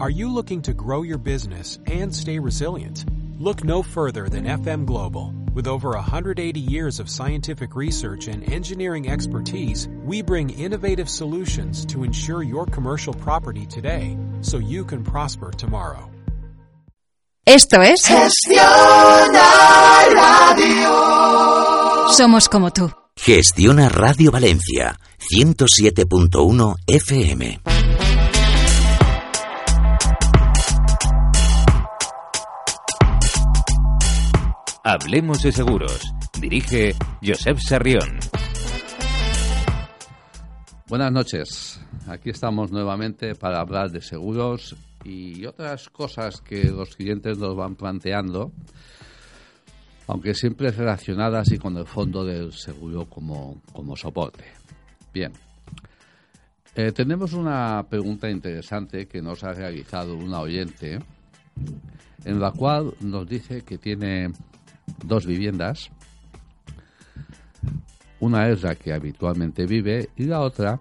Are you looking to grow your business and stay resilient? Look no further than FM Global. With over 180 years of scientific research and engineering expertise, we bring innovative solutions to ensure your commercial property today so you can prosper tomorrow. Esto es Gestiona Radio. Somos como tú. Gestiona Radio Valencia 107.1 FM. Hablemos de seguros. Dirige Josep Sarrión. Buenas noches. Aquí estamos nuevamente para hablar de seguros y otras cosas que los clientes nos van planteando, aunque siempre relacionadas y con el fondo del seguro como, como soporte. Bien. Eh, tenemos una pregunta interesante que nos ha realizado una oyente, en la cual nos dice que tiene dos viviendas. Una es la que habitualmente vive y la otra,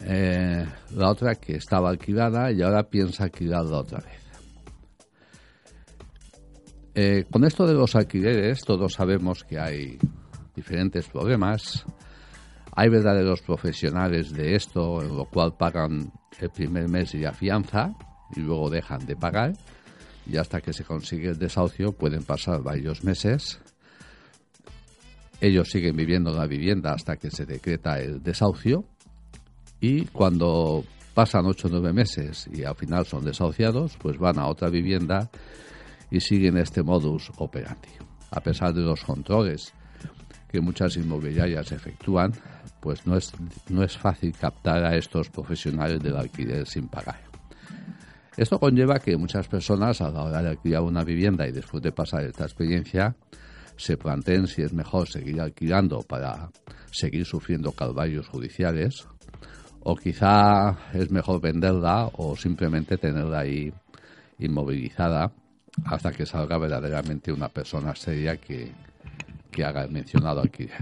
eh, la otra que estaba alquilada y ahora piensa alquilarla otra vez. Eh, con esto de los alquileres, todos sabemos que hay diferentes problemas. Hay verdaderos profesionales de esto, en lo cual pagan el primer mes y la fianza y luego dejan de pagar y hasta que se consigue el desahucio pueden pasar varios meses. Ellos siguen viviendo en la vivienda hasta que se decreta el desahucio y cuando pasan 8 o 9 meses y al final son desahuciados, pues van a otra vivienda y siguen este modus operandi. A pesar de los controles que muchas inmobiliarias efectúan, pues no es, no es fácil captar a estos profesionales del alquiler sin pagar. Esto conlleva que muchas personas a la hora de alquilar una vivienda y después de pasar esta experiencia se planteen si es mejor seguir alquilando para seguir sufriendo calvarios judiciales o quizá es mejor venderla o simplemente tenerla ahí inmovilizada hasta que salga verdaderamente una persona seria que, que haga el mencionado alquiler.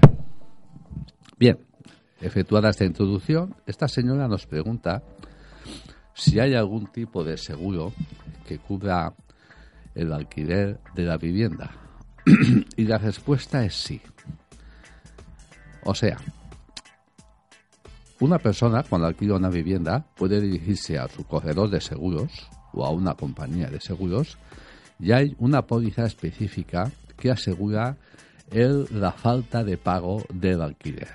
Bien, efectuada esta introducción, esta señora nos pregunta si hay algún tipo de seguro que cubra el alquiler de la vivienda. y la respuesta es sí. O sea, una persona cuando alquila una vivienda puede dirigirse a su corredor de seguros o a una compañía de seguros y hay una póliza específica que asegura el, la falta de pago del alquiler.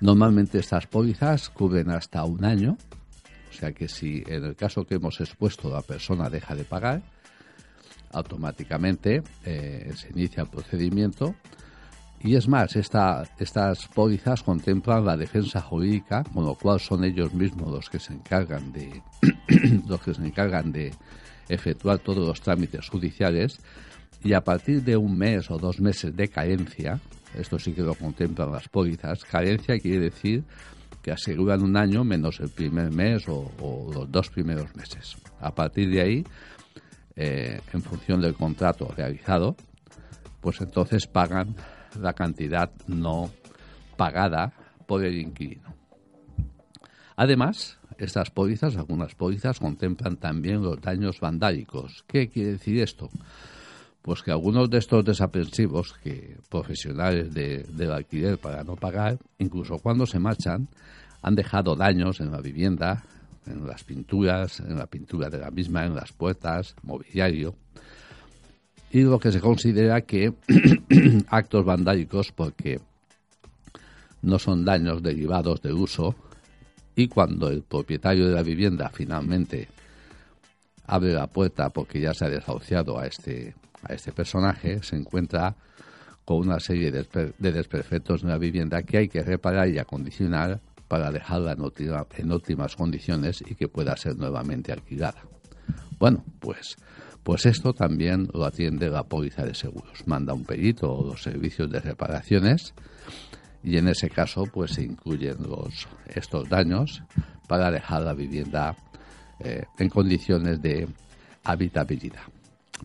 Normalmente estas pólizas cubren hasta un año, o sea que si en el caso que hemos expuesto la persona deja de pagar, automáticamente eh, se inicia el procedimiento. Y es más, esta, estas pólizas contemplan la defensa jurídica, con lo cual son ellos mismos los que se encargan de los que se encargan de efectuar todos los trámites judiciales. Y a partir de un mes o dos meses de carencia, esto sí que lo contemplan las pólizas, carencia quiere decir que aseguran un año menos el primer mes o, los dos primeros meses. A partir de ahí, eh, en función del contrato realizado, pues entonces pagan la cantidad no pagada por el inquilino. Además, estas pólizas, algunas pólizas, contemplan también los daños vandálicos. ¿Qué quiere decir esto? Pues que algunos de estos desaprensivos, que profesionales de, del alquiler para no pagar, incluso cuando se marchan, han dejado daños en la vivienda, en las pinturas, en la pintura de la misma, en las puertas, mobiliario, y lo que se considera que actos vandálicos porque no son daños derivados del uso y cuando el propietario de la vivienda finalmente abre la puerta porque ya se ha desahuciado a este, este personaje, se encuentra con una serie de, de desperfectos en la vivienda que hay que reparar y acondicionar para dejarla en, óptima, óptimas condiciones y que pueda ser nuevamente alquilada. Bueno, pues, pues esto también lo atiende la póliza de seguros. Manda un perito o los servicios de reparaciones y en ese caso pues se incluyen estos daños para dejar la vivienda eh, en condiciones de habitabilidad.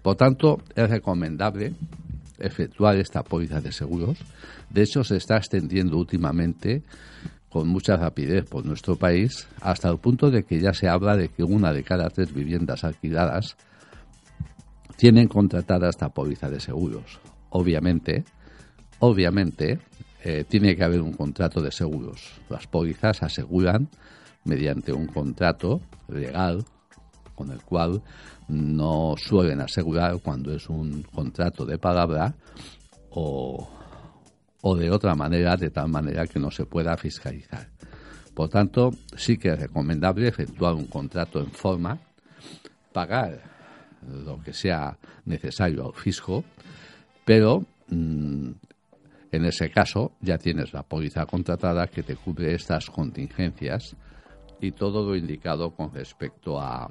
Por tanto, es recomendable efectuar esta póliza de seguros. De hecho, se está extendiendo últimamente con mucha rapidez por nuestro país, hasta el punto de que ya se habla de que una de cada tres viviendas alquiladas tienen contratada esta póliza de seguros. Obviamente, obviamente, eh, tiene que haber un contrato de seguros. Las pólizas aseguran mediante un contrato legal con el cual no suelen asegurar cuando es un contrato de palabra o, o de otra manera, de tal manera que no se pueda fiscalizar. Por tanto, sí que es recomendable efectuar un contrato en forma, pagar lo que sea necesario al fisco, pero mm, en ese caso ya tienes la póliza contratada que te cubre estas contingencias y todo lo indicado con respecto a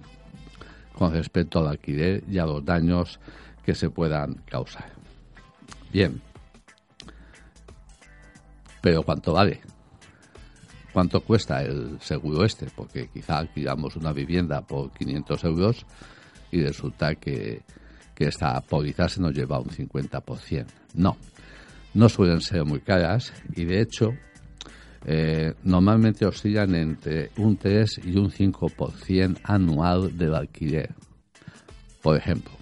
con respecto al alquiler y a los daños que se puedan causar. Bien. Pero ¿cuánto vale? ¿Cuánto cuesta el seguro este? Porque quizá alquilamos una vivienda por 500 euros y resulta que, que esta póliza se nos lleva un 50%. No, no suelen ser muy caras y de hecho eh, normalmente oscilan entre un 3 y un 5% anual del alquiler. Por ejemplo,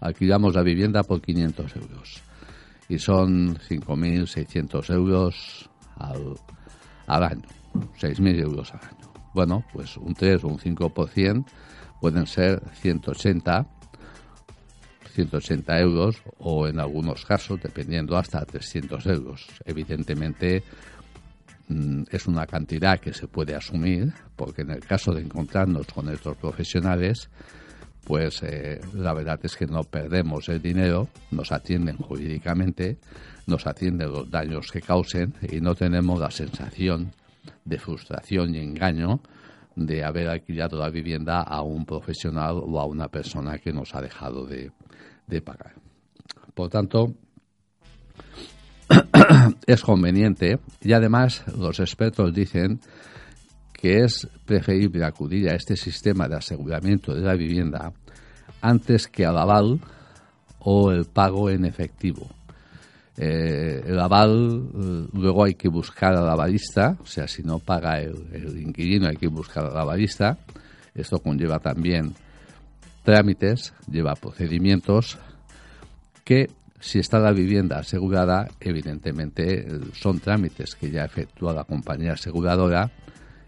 alquilamos la vivienda por 500 euros y son 5.600 euros al, al año, 6.000 euros al año. Bueno, pues un 3 o un 5% pueden ser 180 180 euros o en algunos casos, dependiendo, hasta 300 euros. Evidentemente, es una cantidad que se puede asumir, porque en el caso de encontrarnos con estos profesionales, pues eh, la verdad es que no perdemos el dinero, nos atienden jurídicamente, nos atienden los daños que causen y no tenemos la sensación de frustración y engaño de haber alquilado la vivienda a un profesional o a una persona que nos ha dejado de, de pagar. Por tanto, es conveniente y además los expertos dicen que es preferible acudir a este sistema de aseguramiento de la vivienda antes que al aval o el pago en efectivo. Eh, el aval eh, luego hay que buscar al avalista, o sea, si no paga el, el inquilino hay que buscar al avalista. Esto conlleva también trámites, lleva procedimientos que si está la vivienda asegurada, evidentemente son trámites que ya efectúa la compañía aseguradora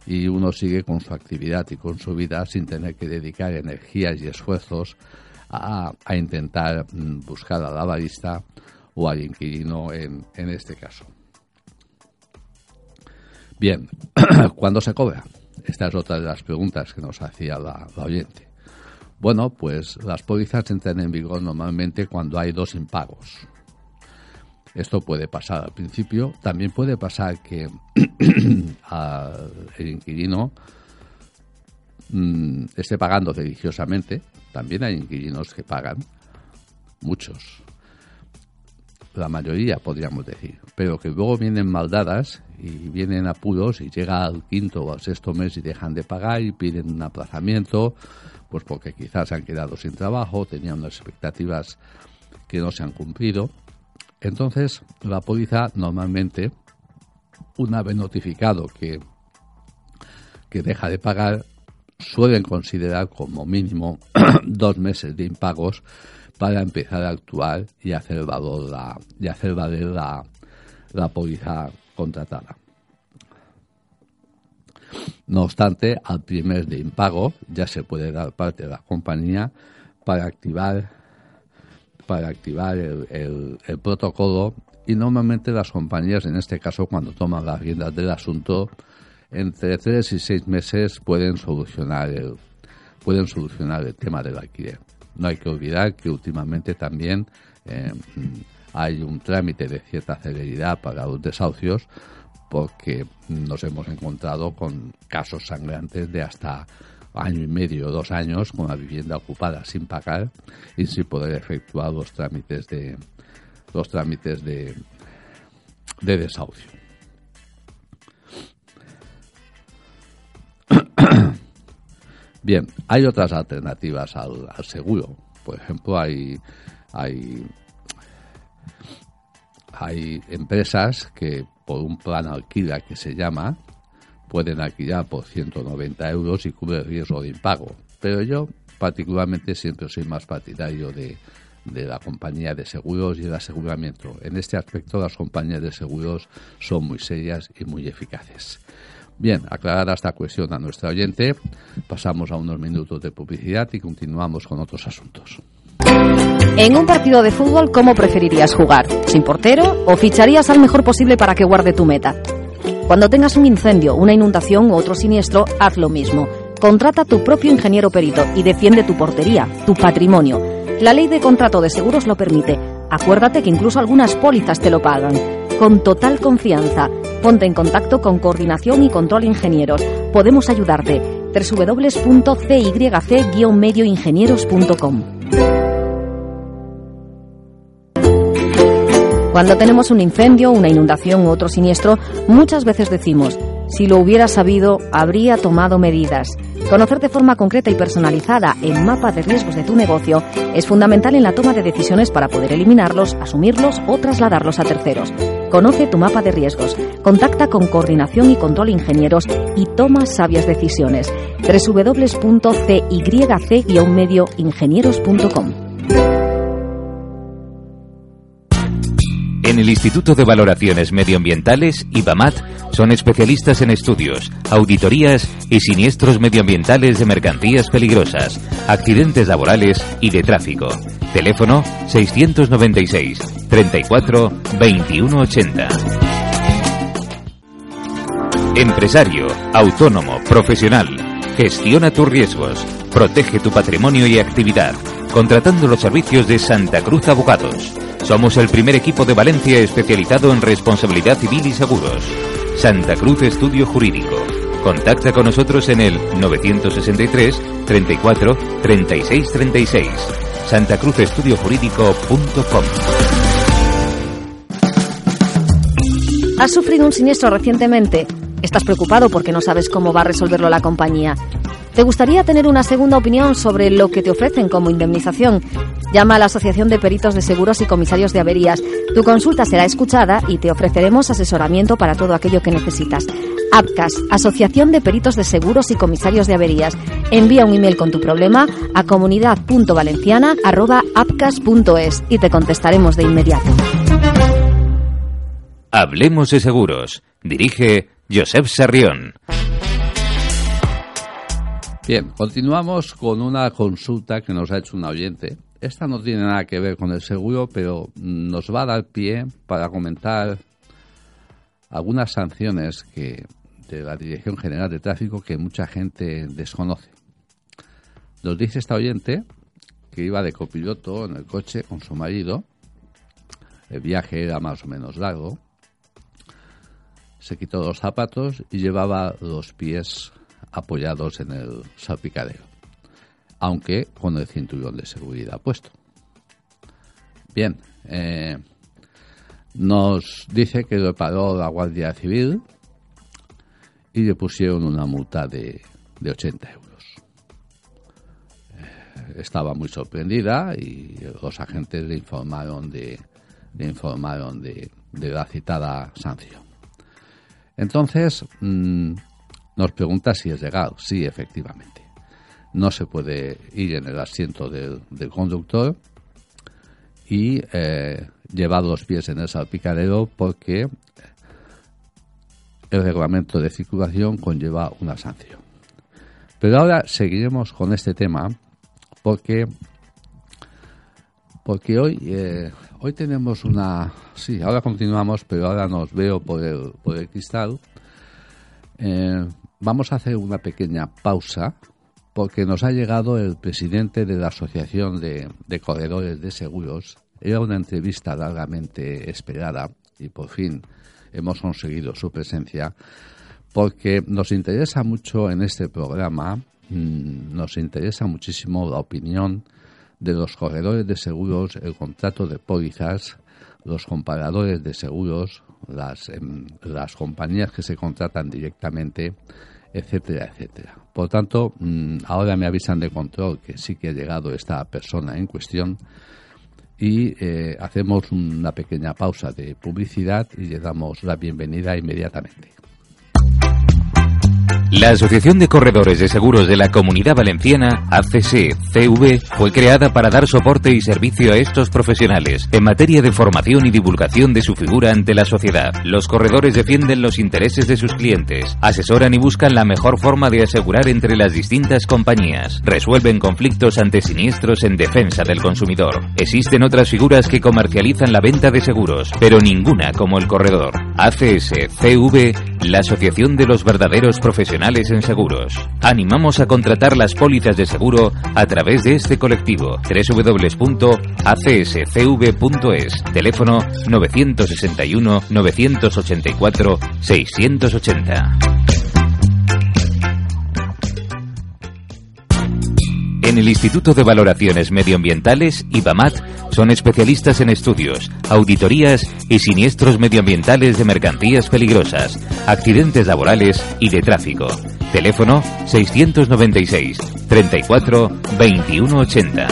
y uno sigue con su actividad y con su vida sin tener que dedicar energías y esfuerzos a, intentar mm, buscar a la avalista o al inquilino en, en este caso. Bien, ¿cuándo se cobra? Esta es otra de las preguntas que nos hacía la, oyente. Bueno, pues las pólizas entran en vigor normalmente cuando hay dos impagos. Esto puede pasar al principio. También puede pasar que el inquilino mm, esté pagando religiosamente. También hay inquilinos que pagan, muchos la mayoría podríamos decir, pero que luego vienen maldadas y vienen apuros y llega al quinto o al sexto mes y dejan de pagar y piden un aplazamiento, pues porque quizás han quedado sin trabajo, tenían unas expectativas que no se han cumplido. Entonces, la póliza normalmente, una vez notificado que, que deja de pagar, suelen considerar como mínimo dos meses de impagos para empezar a actuar y hacer valor la, y hacer valer la, la póliza contratada. No obstante, al primer de impago ya se puede dar parte de la compañía para activar para activar el, protocolo y normalmente las compañías, en este caso, cuando toman las riendas del asunto, entre tres y seis meses pueden solucionar el, pueden solucionar el tema del alquiler. No hay que olvidar que últimamente también eh, hay un trámite de cierta celeridad para los desahucios porque nos hemos encontrado con casos sangrantes de hasta año y medio, dos años, con la vivienda ocupada sin pagar y sin poder efectuar los trámites de trámites de, de desahucio. Bien, hay otras alternativas al, seguro. Por ejemplo, hay, hay, hay empresas que por un plan alquila que se llama, pueden alquilar por 190 euros y cubre el riesgo de impago. Pero yo particularmente siempre soy más partidario de, de la compañía de seguros y el aseguramiento. En este aspecto las compañías de seguros son muy serias y muy eficaces. Bien, aclarada esta cuestión a nuestra oyente, pasamos a unos minutos de publicidad y continuamos con otros asuntos. En un partido de fútbol, ¿cómo preferirías jugar? ¿Sin portero o ficharías al mejor posible para que guarde tu meta? Cuando tengas un incendio, una inundación u otro siniestro, haz lo mismo. Contrata tu propio ingeniero perito y defiende tu portería, tu patrimonio. La ley de contrato de seguros lo permite. Acuérdate que incluso algunas pólizas te lo pagan. Con total confianza. Ponte en contacto con Coordinación y Control Ingenieros. Podemos ayudarte. www.cigyc-medioingenieros.com Cuando tenemos un incendio, una inundación u otro siniestro, muchas veces decimos, si lo hubiera sabido, habría tomado medidas. Conocer de forma concreta y personalizada el mapa de riesgos de tu negocio es fundamental en la toma de decisiones para poder eliminarlos, asumirlos o trasladarlos a terceros. Conoce tu mapa de riesgos, contacta con Coordinación y Control Ingenieros y toma sabias decisiones. www.cigyc-medioingenieros.com En el Instituto de Valoraciones Medioambientales, IBAMAT, son especialistas en estudios, auditorías y siniestros medioambientales de mercancías peligrosas, accidentes laborales y de tráfico. Teléfono 696 34 21 80. Empresario, autónomo, profesional. Gestiona tus riesgos. Protege tu patrimonio y actividad. Contratando los servicios de Santa Cruz Abogados. Somos el primer equipo de Valencia especializado en responsabilidad civil y seguros. Santa Cruz Estudio Jurídico. Contacta con nosotros en el 963 34 36 36. santacruzestudiojurídico.com ¿Has sufrido un siniestro recientemente? ¿Estás preocupado porque no sabes cómo va a resolverlo la compañía? ¿Te gustaría tener una segunda opinión sobre lo que te ofrecen como indemnización? Llama a la Asociación de Peritos de Seguros y Comisarios de Averías. Tu consulta será escuchada y te ofreceremos asesoramiento para todo aquello que necesitas. APCAS, Asociación de Peritos de Seguros y Comisarios de Averías. Envía un email con tu problema a comunidad.valenciana.apcas.es y te contestaremos de inmediato. Hablemos de seguros. Dirige Josep Sarrión. Bien, continuamos con una consulta que nos ha hecho un oyente. Esta no tiene nada que ver con el seguro, pero nos va a dar pie para comentar algunas sanciones que de la Dirección General de Tráfico que mucha gente desconoce. Nos dice esta oyente que iba de copiloto en el coche con su marido. El viaje era más o menos largo. Se quitó los zapatos y llevaba los pies apoyados en el salpicadero, aunque con el cinturón de seguridad puesto. Bien, eh, nos dice que lo paró la Guardia Civil y le pusieron una multa de, de 80 euros. Eh, estaba muy sorprendida y los agentes le informaron de, le informaron de, la citada sanción. Entonces, mmm, nos pregunta si es legal. Sí, efectivamente. No se puede ir en el asiento del, conductor y eh, llevar los pies en el salpicadero porque el reglamento de circulación conlleva una sanción. Pero ahora seguiremos con este tema porque porque hoy eh, hoy tenemos una sí ahora continuamos pero ahora nos veo por el, por el cristal eh, vamos a hacer una pequeña pausa porque nos ha llegado el presidente de la Asociación de, de Corredores de Seguros. Era una entrevista largamente esperada y por fin hemos conseguido su presencia porque nos interesa mucho en este programa, mmm, nos interesa muchísimo la opinión de los corredores de seguros, el contrato de pólizas, los comparadores de seguros, las, eh, las compañías que se contratan directamente, etcétera, etcétera. Por tanto, mmm, ahora me avisan de control que sí que ha llegado esta persona en cuestión y eh, hacemos una pequeña pausa de publicidad y le damos la bienvenida inmediatamente. La Asociación de Corredores de Seguros de la Comunidad Valenciana, ACC-CV, fue creada para dar soporte y servicio a estos profesionales en materia de formación y divulgación de su figura ante la sociedad. Los corredores defienden los intereses de sus clientes, asesoran y buscan la mejor forma de asegurar entre las distintas compañías, resuelven conflictos ante siniestros en defensa del consumidor. Existen otras figuras que comercializan la venta de seguros, pero ninguna como el corredor. ACS-CV, la Asociación de los Verdaderos Profesionales en seguros. Animamos a contratar las pólizas de seguro a través de este colectivo www.acscv.es, teléfono 961 984 680. En el Instituto de Valoraciones Medioambientales, IBAMAT, son especialistas en estudios, auditorías y siniestros medioambientales de mercancías peligrosas, accidentes laborales y de tráfico. Teléfono 696 34 2180.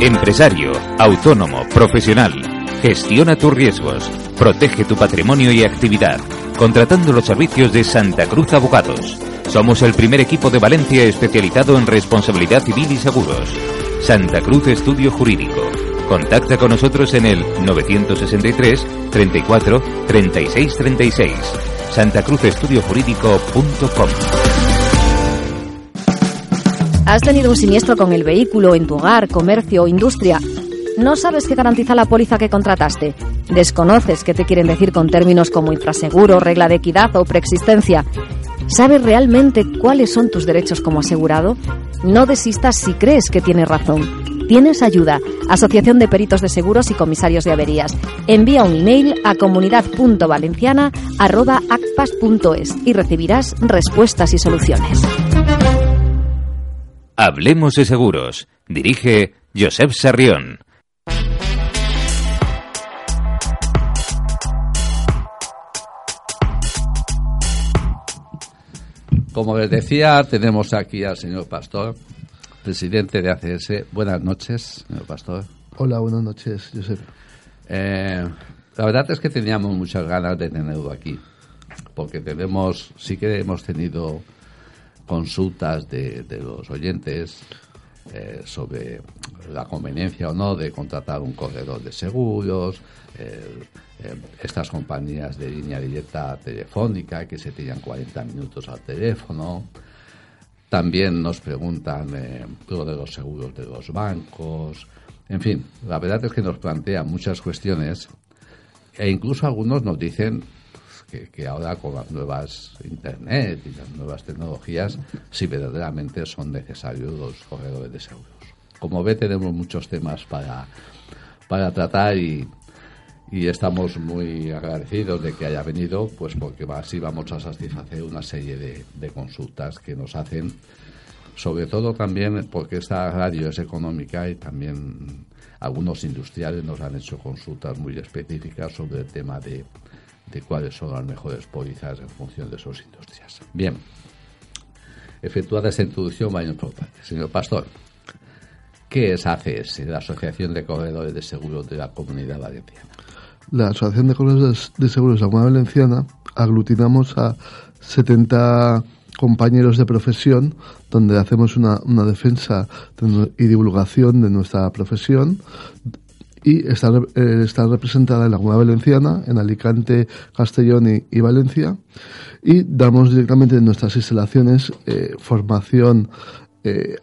Empresario, autónomo, profesional. Gestiona tus riesgos. Protege tu patrimonio y actividad. Contratando los servicios de Santa Cruz Abogados. Somos el primer equipo de Valencia especializado en responsabilidad civil y seguros. Santa Cruz Estudio Jurídico. Contacta con nosotros en el 963 34 36 36. santacruzestudiojurídico.com. ¿Has tenido un siniestro con el vehículo en tu hogar, comercio o industria? ¿No sabes qué garantiza la póliza que contrataste? ¿Desconoces qué te quieren decir con términos como infraseguro, regla de equidad o preexistencia? ¿Sabes realmente cuáles son tus derechos como asegurado? No desistas si crees que tienes razón. Tienes ayuda. Asociación de Peritos de Seguros y Comisarios de Averías. Envía un email a comunidad.valenciana.acpas.es y recibirás respuestas y soluciones. Hablemos de seguros. Dirige Josep Sarrión. Como les decía, tenemos aquí al señor Pastor, presidente de ACS. Buenas noches, señor Pastor. Hola, buenas noches, Josep. Eh, la verdad es que teníamos muchas ganas de tenerlo aquí, porque tenemos, sí que hemos tenido consultas de, de los oyentes eh, sobre la conveniencia o no de contratar un corredor de seguros, eh, estas compañías de línea directa telefónica que se tiran 40 minutos al teléfono. También nos preguntan lo de los seguros de los bancos. En fin, la verdad es que nos plantean muchas cuestiones e incluso algunos nos dicen que, ahora con las nuevas Internet y las nuevas tecnologías, si verdaderamente son necesarios los corredores de seguros. Como ve, tenemos muchos temas para, para tratar y, y estamos muy agradecidos de que haya venido, pues porque así vamos a satisfacer una serie de, consultas que nos hacen, sobre todo también porque esta radio es económica y también algunos industriales nos han hecho consultas muy específicas sobre el tema de, de cuáles son las mejores pólizas en función de sus industrias. Bien, efectuada esta introducción, vaya importante. Señor Pastor, ¿qué es ACS, la Asociación de Corredores de Seguros de la Comunidad Valenciana? La Asociación de Corredores de Seguros de la Comunidad Valenciana aglutinamos a 70 compañeros de profesión donde hacemos una, una defensa y divulgación de nuestra profesión y está, eh, está representada en la Comunidad Valenciana, en Alicante, Castellón y, Valencia. Y damos directamente en nuestras instalaciones eh, formación eh,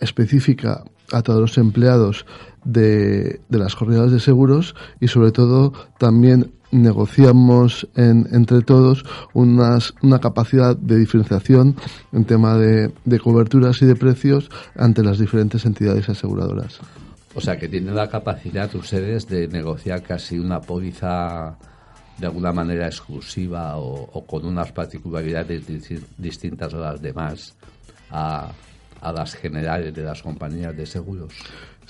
específica a todos los empleados de, de las corridas de seguros y sobre todo también negociamos en, entre todos unas, una capacidad de diferenciación en tema de, de coberturas y de precios ante las diferentes entidades aseguradoras. O sea, que tienen la capacidad ustedes de negociar casi una póliza de alguna manera exclusiva o, con unas particularidades distintas a las demás a, a, las generales de las compañías de seguros.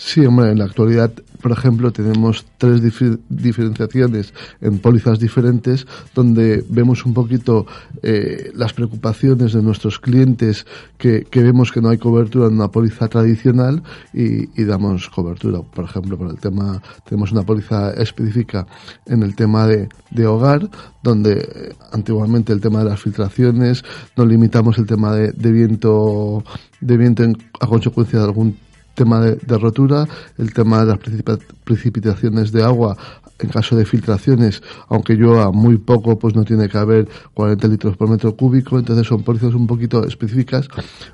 Sí, hombre, en la actualidad, por ejemplo, tenemos tres diferenciaciones en pólizas diferentes donde vemos un poquito eh, las preocupaciones de nuestros clientes que, vemos que no hay cobertura en una póliza tradicional y, damos cobertura. Por ejemplo, por el tema, tenemos una póliza específica en el tema de, de hogar donde eh, antiguamente el tema de las filtraciones, nos limitamos el tema de, de viento, de viento a consecuencia de algún tema de, rotura, el tema de las precipitaciones de agua en caso de filtraciones, aunque llueva muy poco, pues no tiene que haber 40 litros por metro cúbico, entonces son pólizas un poquito específicas,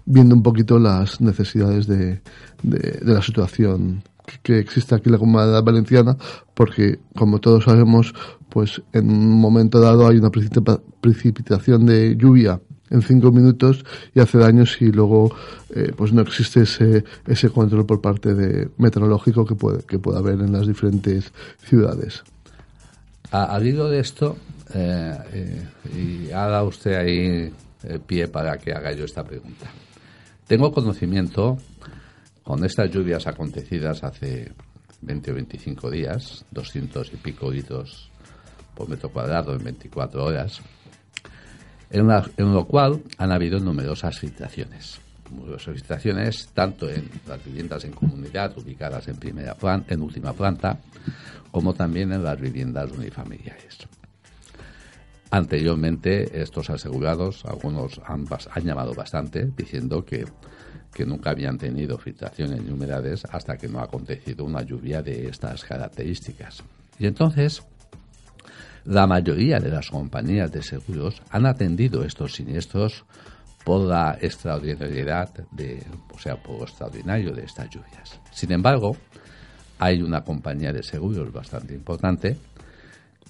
viendo un poquito las necesidades de, de, la situación que existe aquí en la comunidad valenciana, porque como todos sabemos, pues en un momento dado hay una precipitación de lluvia en cinco minutos y hace daño si luego eh, pues no existe ese, ese control por parte de meteorológico que puede, que pueda haber en las diferentes ciudades. Al hilo de esto, eh, eh, y haga usted ahí pie para que haga yo esta pregunta. Tengo conocimiento con estas lluvias acontecidas hace 20 o 25 días, 200 y pico litros por metro cuadrado en 24 horas, en, lo cual han habido numerosas filtraciones. Numerosas filtraciones tanto en las viviendas en comunidad ubicadas en, primera planta, en última planta, como también en las viviendas unifamiliares. Anteriormente, estos asegurados, algunos han, han llamado bastante, diciendo que, que nunca habían tenido filtraciones ni humedades hasta que no ha acontecido una lluvia de estas características. Y entonces, la mayoría de las compañías de seguros han atendido estos siniestros por la extraordinariedad de, o sea, por lo extraordinario de estas lluvias. Sin embargo, hay una compañía de seguros bastante importante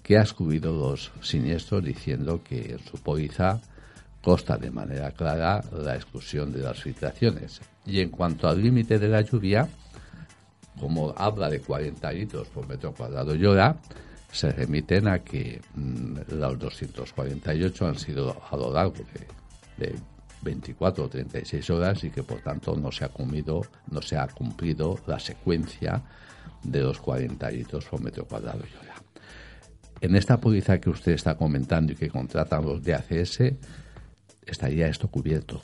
que ha excluido los siniestros diciendo que en su póliza consta de manera clara la exclusión de las filtraciones. Y en cuanto al límite de la lluvia, como habla de 40 litros por metro cuadrado y hora, se remiten a que mm, los 248 han sido a lo largo de, 24 o 36 horas y que por tanto no se ha comido, no se ha cumplido la secuencia de los 40 litros por metro cuadrado y hora. En esta póliza que usted está comentando y que contratan los DACS, estaría esto cubierto.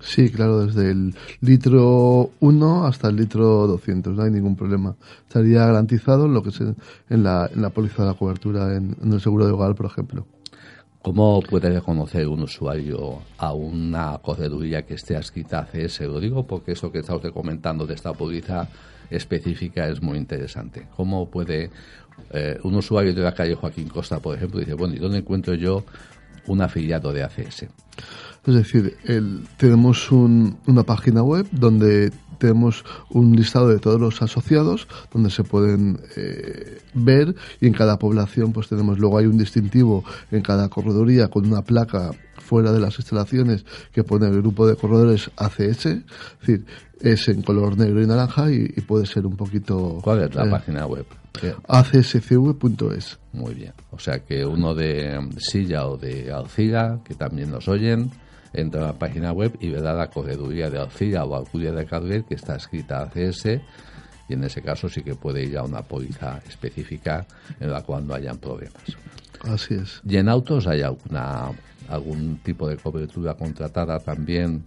Sí, claro, desde el litro 1 hasta el litro 200, no hay ningún problema. Estaría garantizado lo que es en la, en la póliza de la cobertura en, el seguro de hogar, por ejemplo. ¿Cómo puede reconocer un usuario a una correduría que esté adscrita a CS? Lo digo porque eso que está usted comentando de esta póliza específica es muy interesante. ¿Cómo puede eh, un usuario de la calle Joaquín Costa, por ejemplo, dice, bueno, ¿y dónde encuentro yo un afiliado de ACS? Es decir, tenemos una página web donde tenemos un listado de todos los asociados donde se pueden eh, ver y en cada población pues tenemos luego hay un distintivo en cada corredoría con una placa fuera de las instalaciones que pone el grupo de corredores ACS, es decir, es en color negro y naranja y, puede ser un poquito... ¿Cuál es la eh, página web? acscv.es. Muy bien, o sea que uno de Silla o de Alcira, que también nos oyen, entra a la página web y verá la correduría de Alcira o Alcudia de Carver que está escrita ACS y en ese caso sí que puede ir a una póliza específica en la cual no hayan problemas. Así es. ¿Y en autos hay alguna algún tipo de cobertura contratada también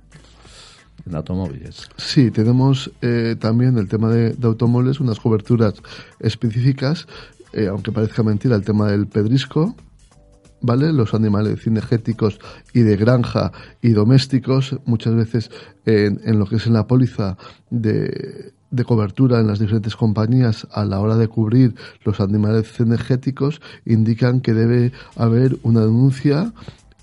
en automóviles? Sí, tenemos eh, también el tema de, automóviles, unas coberturas específicas, eh, aunque parezca mentira, el tema del pedrisco, ¿vale? Los animales cinegéticos y de granja y domésticos, muchas veces en, en lo que es en la póliza de, de cobertura en las diferentes compañías a la hora de cubrir los animales cinegéticos indican que debe haber una denuncia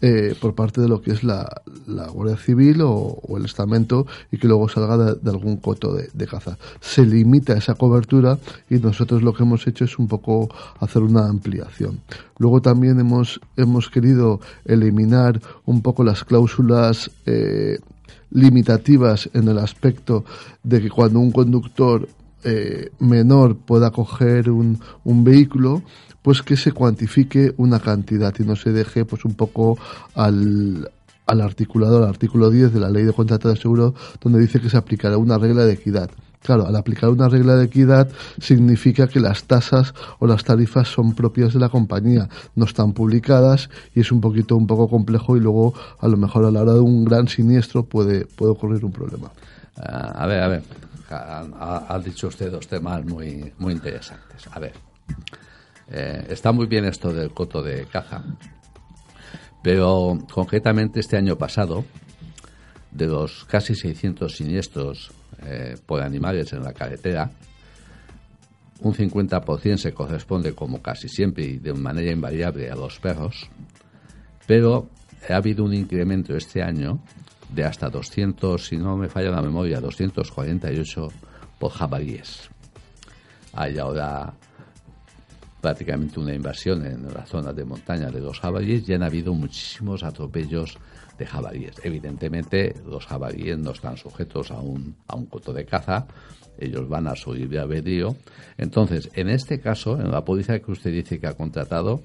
eh, por parte de lo que es la, la Guardia Civil o, el estamento y que luego salga de, algún coto de, caza. Se limita esa cobertura y nosotros lo que hemos hecho es un poco hacer una ampliación. Luego también hemos, hemos querido eliminar un poco las cláusulas eh, limitativas en el aspecto de que cuando un conductor eh, menor pueda coger un, un vehículo, pues que se cuantifique una cantidad y no se deje pues un poco al, al articulado, al artículo 10 de la ley de contrato de seguro, donde dice que se aplicará una regla de equidad. Claro, al aplicar una regla de equidad significa que las tasas o las tarifas son propias de la compañía, no están publicadas y es un poquito un poco complejo y luego a lo mejor a la hora de un gran siniestro puede puede ocurrir un problema. Ah, a ver, a ver, ha, dicho usted dos temas muy muy interesantes. A ver, eh, está muy bien esto del coto de caja, pero concretamente este año pasado de los casi 600 siniestros eh, por animales en la carretera, un 50% se corresponde, como casi siempre y de manera invariable, a los perros, pero ha habido un incremento este año de hasta 200, si no me falla la memoria, 248 por jabalíes. Hay ahora prácticamente una invasión en la zona de montaña de los jabalíes y han habido muchísimos atropellos de jabalíes. Evidentemente, los jabalíes no están sujetos a un, a un coto de caza, ellos van a su libre albedrío. Entonces, en este caso, en la póliza que usted dice que ha contratado,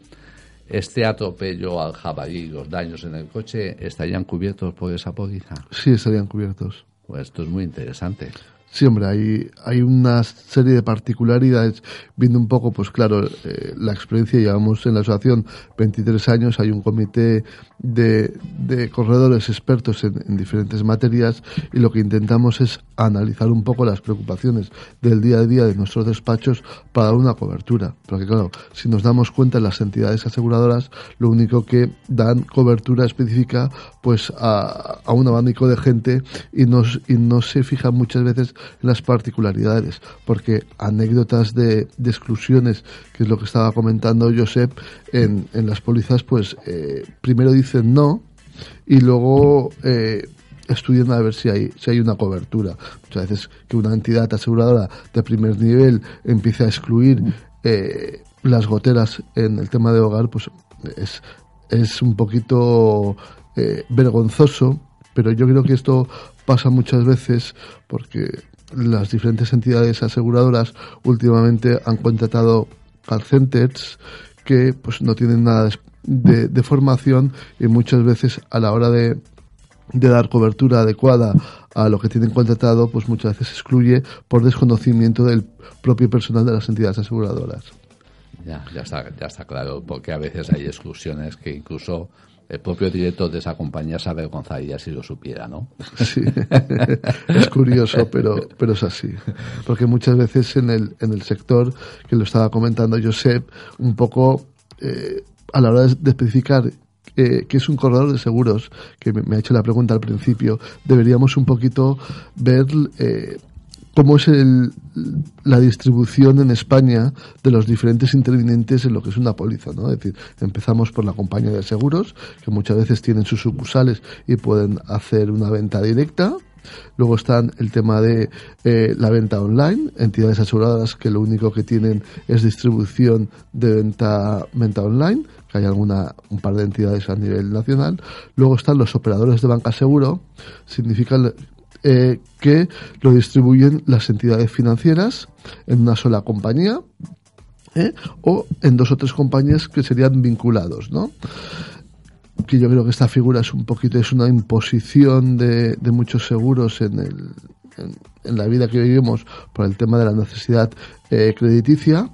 este atropello al jabalí, los daños en el coche, ¿estarían cubiertos por esa póliza? Sí, estarían cubiertos. Pues esto es muy interesante. Sí, hombre, hay, hay una serie de particularidades, viendo un poco, pues claro, eh, la experiencia, llevamos en la asociación 23 años, hay un comité de, de corredores expertos en, en, diferentes materias y lo que intentamos es analizar un poco las preocupaciones del día a día de nuestros despachos para dar una cobertura. Porque claro, si nos damos cuenta, las entidades aseguradoras lo único que dan cobertura específica pues a, a un abanico de gente y, nos, y no se fijan muchas veces las particularidades, porque anécdotas de, exclusiones, que es lo que estaba comentando Josep, en, en las pólizas, pues eh, primero dicen no y luego eh, estudian a ver si hay, si hay una cobertura. Muchas veces que una entidad aseguradora de primer nivel empiece a excluir eh, las goteras en el tema de hogar, pues es, es un poquito eh, vergonzoso, pero yo creo que esto pasa muchas veces porque las diferentes entidades aseguradoras últimamente han contratado call centers que pues no tienen nada de, de formación y muchas veces a la hora de, de dar cobertura adecuada a lo que tienen contratado, pues muchas veces excluye por desconocimiento del propio personal de las entidades aseguradoras. Ya, ya está, ya está claro, porque a veces hay exclusiones que incluso el propio director de esa compañía se avergonzaría si lo supiera, ¿no? Sí, es curioso, pero, pero es así. Porque muchas veces en el, en el sector, que lo estaba comentando Josep, un poco eh, a la hora de especificar eh, que es un corredor de seguros, que me, me, ha hecho la pregunta al principio, deberíamos un poquito ver eh, cómo es el, la distribución en España de los diferentes intervinientes en lo que es una póliza, ¿no? Es decir, empezamos por la compañía de seguros, que muchas veces tienen sus sucursales y pueden hacer una venta directa. Luego están el tema de eh, la venta online, entidades aseguradoras que lo único que tienen es distribución de venta, venta online, que hay alguna, un par de entidades a nivel nacional. Luego están los operadores de banca seguro, significa eh, que lo distribuyen las entidades financieras en una sola compañía ¿eh? o en dos o tres compañías que serían vinculados, ¿no? que yo creo que esta figura es un poquito, es una imposición de, muchos seguros en, el, en, la vida que vivimos por el tema de la necesidad eh, crediticia.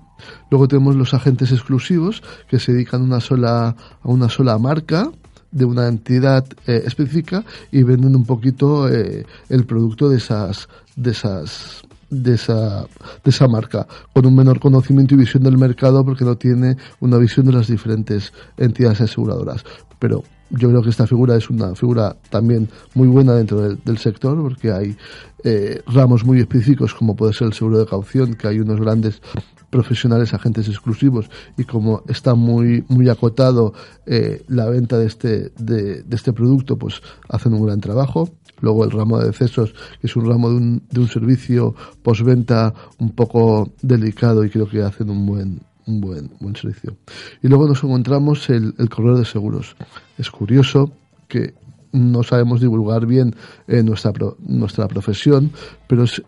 Luego tenemos los agentes exclusivos que se dedican una sola, a una sola marca de una entidad eh, específica y venden un poquito eh, el producto de esas, de esas de esa, de esa marca, con un menor conocimiento y visión del mercado porque no tiene una visión de las diferentes entidades aseguradoras. Pero yo creo que esta figura es una figura también muy buena dentro del, sector porque hay eh, ramos muy específicos como puede ser el seguro de caución, que hay unos grandes profesionales, agentes exclusivos y como está muy muy acotado eh, la venta de este de, de este producto, pues hacen un gran trabajo. Luego el ramo de decesos, que es un ramo de un, de un servicio postventa un poco delicado y creo que hacen un buen, un buen, buen servicio. Y luego nos encontramos el, el corredor de seguros. Es curioso que no sabemos divulgar bien eh, nuestra, pro, nuestra profesión, pero es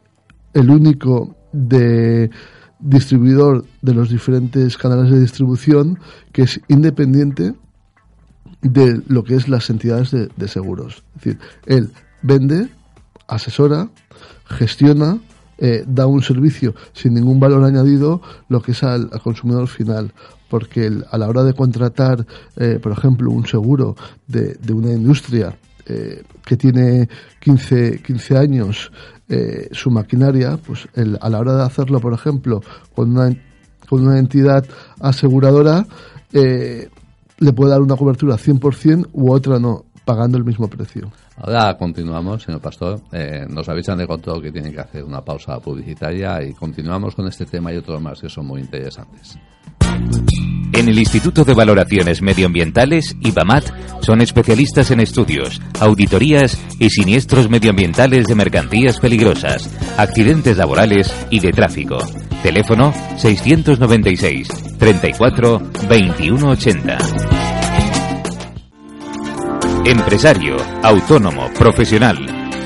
el único de distribuidor de los diferentes canales de distribución que es independiente de lo que es las entidades de, de seguros. Es decir, él vende, asesora, gestiona eh, da un servicio sin ningún valor añadido lo que es al, consumidor final porque a la hora de contratar, eh, por ejemplo, un seguro de, una industria eh, que tiene 15, 15 años eh, su maquinaria, pues a la hora de hacerlo, por ejemplo, con una, con una entidad aseguradora, eh, le puede dar una cobertura 100% u otra no, pagando el mismo precio. Ahora continuamos, señor Pastor. nos avisan de control que tienen que hacer una pausa publicitaria y continuamos con este tema y otros más que son muy interesantes. En el Instituto de Valoraciones Medioambientales, IBAMAT, son especialistas en estudios, auditorías y siniestros medioambientales de mercancías peligrosas, accidentes laborales y de tráfico. Teléfono 696 34 2180. Empresario, autónomo, profesional.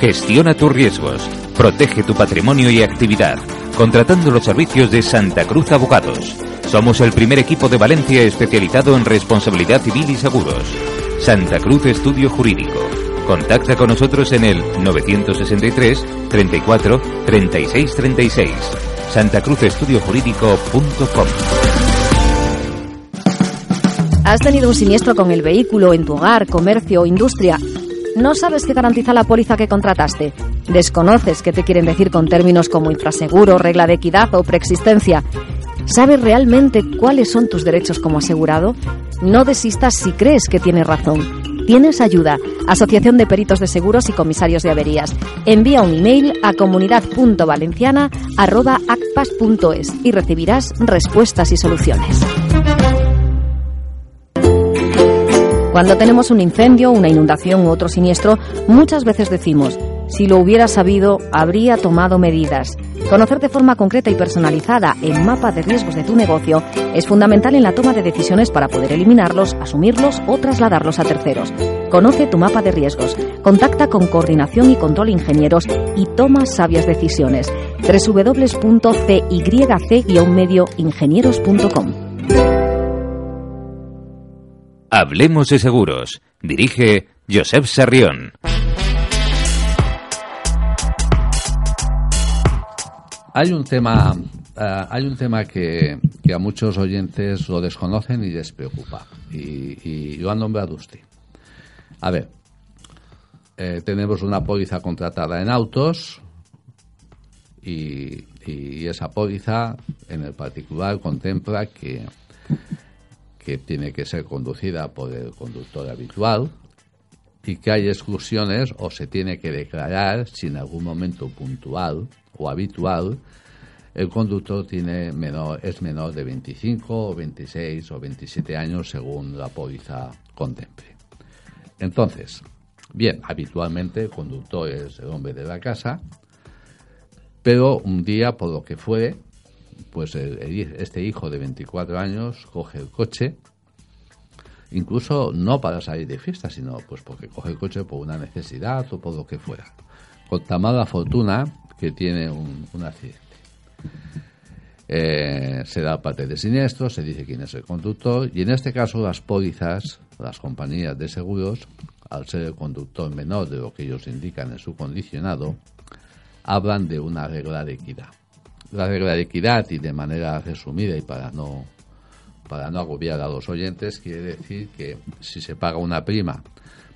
Gestiona tus riesgos. Protege tu patrimonio y actividad. Contratando los servicios de Santa Cruz Abogados. Somos el primer equipo de Valencia especializado en responsabilidad civil y seguros. Santa Cruz Estudio Jurídico. Contacta con nosotros en el 963 34 36 36. santacruzestudiojurídico.com ¿Has tenido un siniestro con el vehículo en tu hogar, comercio o industria? ¿No sabes qué garantiza la póliza que contrataste? ¿Desconoces qué te quieren decir con términos como infraseguro, regla de equidad o preexistencia? ¿Sabes realmente cuáles son tus derechos como asegurado? No desistas si crees que tienes razón. Tienes ayuda. Asociación de Peritos de Seguros y Comisarios de Averías. Envía un email a comunidad.valenciana.acpas.es y recibirás respuestas y soluciones. Cuando tenemos un incendio, una inundación u otro siniestro, muchas veces decimos, si lo hubiera sabido, habría tomado medidas. Conocer de forma concreta y personalizada el mapa de riesgos de tu negocio es fundamental en la toma de decisiones para poder eliminarlos, asumirlos o trasladarlos a terceros. Conoce tu mapa de riesgos, contacta con Coordinación y Control Ingenieros y toma sabias decisiones. www.ciyc-medioingenieros.com Hablemos de seguros. Dirige Josep Sarrión. Hay un tema, eh, hay un tema que, a muchos oyentes lo desconocen y les preocupa. Y, lo han nombrado usted. A ver, eh, tenemos una póliza contratada en autos y, y, esa póliza en el particular contempla que, que tiene que ser conducida por el conductor habitual y que hay exclusiones o se tiene que declarar si en algún momento puntual o habitual, el conductor tiene menor, es menor de 25 o 26 o 27 años según la póliza contemple. Entonces, bien, habitualmente el conductor es el hombre de la casa, pero un día, por lo que fue, pues este hijo de 24 años coge el coche, incluso no para salir de fiesta, sino pues porque coge el coche por una necesidad o por lo que fuera. Con tan mala fortuna que tiene un, accidente. Eh, se da parte de siniestro, se dice quién es el conductor y en este caso las pólizas, las compañías de seguros, al ser el conductor menor de lo que ellos indican en su condicionado, hablan de una regla de equidad. La regla de equidad, y de manera resumida y para no, para no agobiar a los oyentes, quiere decir que si se paga una prima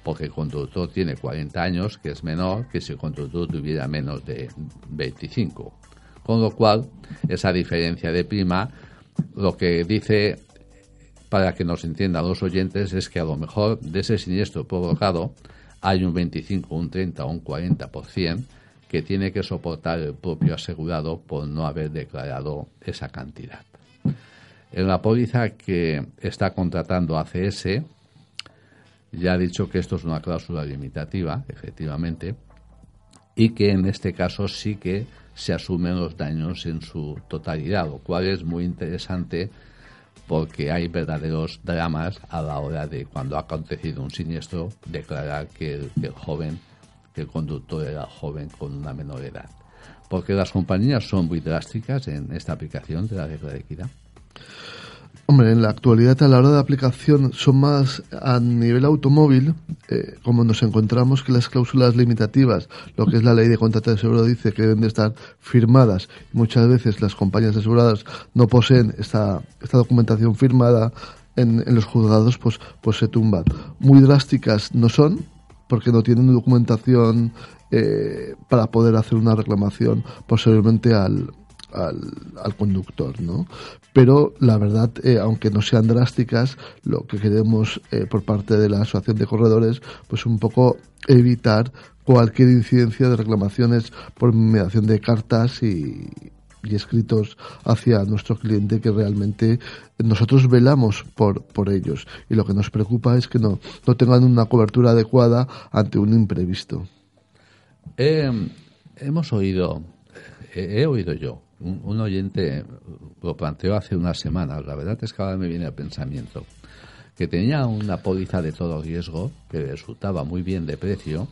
porque el conductor tiene 40 años, que es menor que si el conductor tuviera menos de 25. Con lo cual, esa diferencia de prima, lo que dice, para que nos entiendan los oyentes, es que a lo mejor de ese siniestro provocado hay un 25, un 30 o un 40% que tiene que soportar el propio asegurado por no haber declarado esa cantidad. En la póliza que está contratando ACS, ya ha dicho que esto es una cláusula limitativa, efectivamente, y que en este caso sí que se asumen los daños en su totalidad, lo cual es muy interesante porque hay verdaderos dramas a la hora de cuando ha acontecido un siniestro declarar que el, joven, que el conductor era joven con una menor edad. Porque las compañías son muy drásticas en esta aplicación de la regla de equidad. Hombre, en la actualidad a la hora de aplicación son más a nivel automóvil, eh, como nos encontramos que las cláusulas limitativas, lo que es la ley de contrato de seguro dice que deben de estar firmadas. Muchas veces las compañías aseguradas no poseen esta, esta documentación firmada en, los juzgados, pues, pues se tumban. Muy drásticas no son, porque no tienen documentación eh, para poder hacer una reclamación posteriormente al, al, conductor, ¿no? Pero la verdad, eh, aunque no sean drásticas, lo que queremos eh, por parte de la Asociación de Corredores, pues un poco evitar cualquier incidencia de reclamaciones por mediación de cartas y, y escritos hacia nuestro cliente que realmente nosotros velamos por, por ellos y lo que nos preocupa es que no, no tengan una cobertura adecuada ante un imprevisto. Eh, hemos oído, he, he oído yo, un, oyente lo planteó hace unas semanas, la verdad es que ahora me viene al pensamiento, que tenía una póliza de todo riesgo que resultaba muy bien de precio,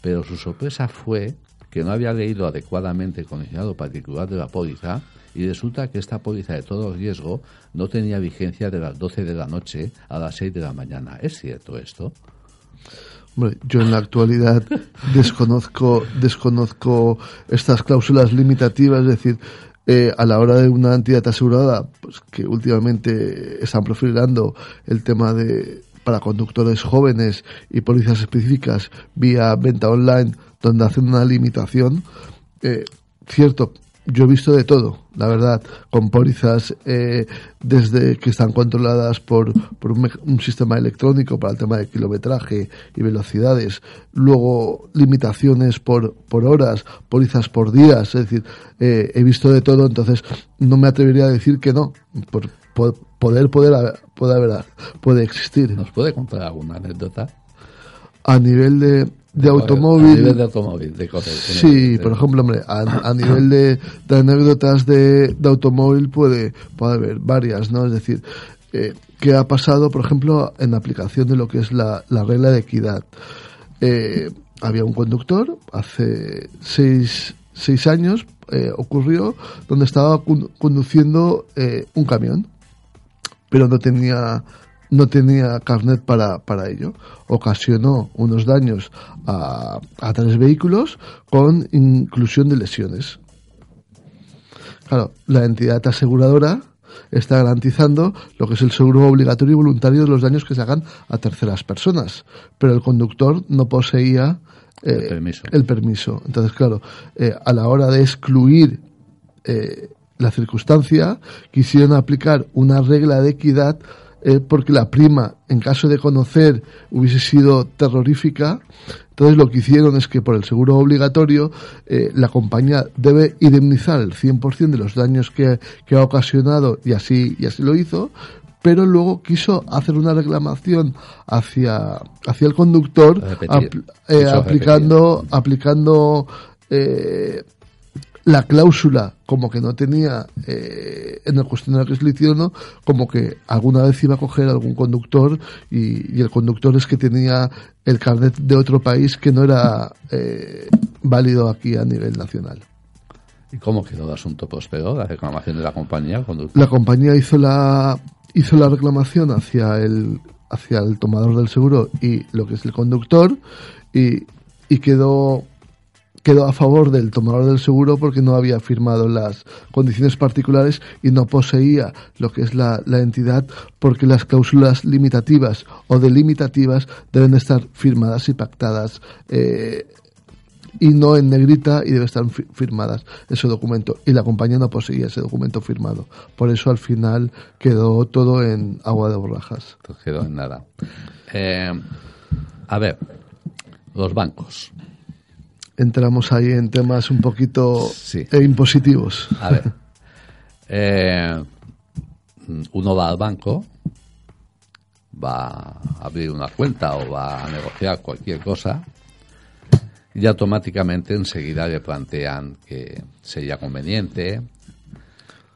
pero su sorpresa fue que no había leído adecuadamente el condicionado particular de la póliza y resulta que esta póliza de todo riesgo no tenía vigencia de las 12 de la noche a las 6 de la mañana. ¿Es cierto esto? Hombre, yo en la actualidad desconozco, desconozco estas cláusulas limitativas, es decir, eh, a la hora de una entidad asegurada, pues que últimamente están profilando el tema de para conductores jóvenes y pólizas específicas vía venta online, donde hacen una limitación. Eh, cierto, yo he visto de todo, la verdad, con pólizas eh, desde que están controladas por, por un, un, sistema electrónico para el tema de kilometraje y velocidades, luego limitaciones por, por horas, pólizas por días, es decir, eh, he visto de todo, entonces no me atrevería a decir que no, por, por poder, poder, puede haber, puede existir. ¿Nos puede contar alguna anécdota? A nivel de, de automóvil. A nivel de automóvil, de cosas. Sí, por ejemplo, hombre, a, a nivel de, de anécdotas de, de, automóvil puede, puede haber varias, ¿no? Es decir, eh, ¿qué ha pasado, por ejemplo, en la aplicación de lo que es la, la regla de equidad? Eh, había un conductor hace seis, seis años, eh, ocurrió, donde estaba conduciendo eh, un camión, pero no tenía no tenía carnet para, para ello. Ocasionó unos daños a, a tres vehículos con inclusión de lesiones. Claro, la entidad aseguradora está garantizando lo que es el seguro obligatorio y voluntario de los daños que se hagan a terceras personas, pero el conductor no poseía eh, el, permiso. el, permiso. Entonces, claro, eh, a la hora de excluir eh, la circunstancia, quisieron aplicar una regla de equidad eh, porque la prima, en caso de conocer, hubiese sido terrorífica. Entonces lo que hicieron es que por el seguro obligatorio eh, la compañía debe indemnizar el 100% de los daños que, que, ha ocasionado y así, y así lo hizo, pero luego quiso hacer una reclamación hacia, hacia el conductor apl eh, aplicando, aplicando eh, la cláusula como que no tenía eh, en el cuestionario que le hicieron, ¿no? como que alguna vez iba a coger algún conductor y, y, el conductor es que tenía el carnet de otro país que no era eh, válido aquí a nivel nacional. ¿Y cómo quedó el asunto prosperó, la reclamación de la compañía? La compañía hizo la hizo la reclamación hacia el hacia el tomador del seguro y lo que es el conductor y, y quedó quedó a favor del tomador del seguro porque no había firmado las condiciones particulares y no poseía lo que es la, la entidad porque las cláusulas limitativas o delimitativas deben estar firmadas y pactadas eh, y no en negrita y debe estar firmadas ese documento. Y la compañía no poseía ese documento firmado. Por eso al final quedó todo en agua de borrajas. Quedó en nada. Eh, a ver los bancos entramos ahí en temas un poquito sí. eh, impositivos. A ver, eh, uno va al banco, va a abrir una cuenta o va a negociar cualquier cosa y automáticamente enseguida le plantean que sería conveniente,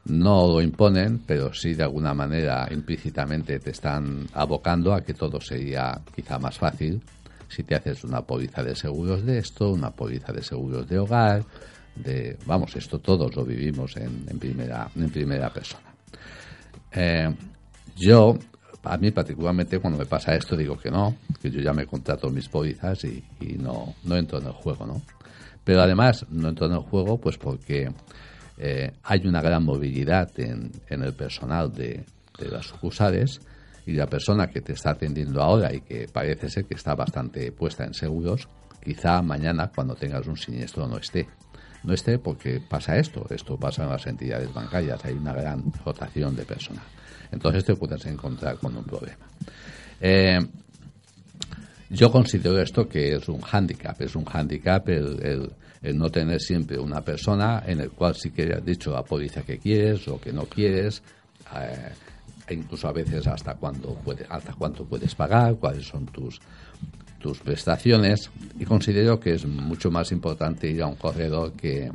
no lo imponen, pero sí de alguna manera implícitamente te están abocando a que todo sería quizá más fácil si te haces una póliza de seguros de esto, una póliza de seguros de hogar, de vamos, esto todos lo vivimos en, en primera, en primera persona. Eh, yo, a mí particularmente cuando me pasa esto digo que no, que yo ya me contrato mis pólizas y, no, no entro en el juego, ¿no? Pero además no entro en el juego pues porque eh, hay una gran movilidad en, el personal de las sucursales y la persona que te está atendiendo ahora y que parece ser que está bastante puesta en seguros, quizá mañana cuando tengas un siniestro no esté. No esté porque pasa esto, esto pasa en las entidades bancarias, hay una gran rotación de personal. Entonces te puedes encontrar con un problema. Eh, yo considero esto que es un hándicap, es un hándicap el, no tener siempre una persona en el cual sí que has dicho la póliza que quieres o que no quieres, eh, incluso a veces hasta cuándo puede, hasta cuánto puedes pagar, cuáles son tus tus prestaciones y considero que es mucho más importante ir a un corredor que,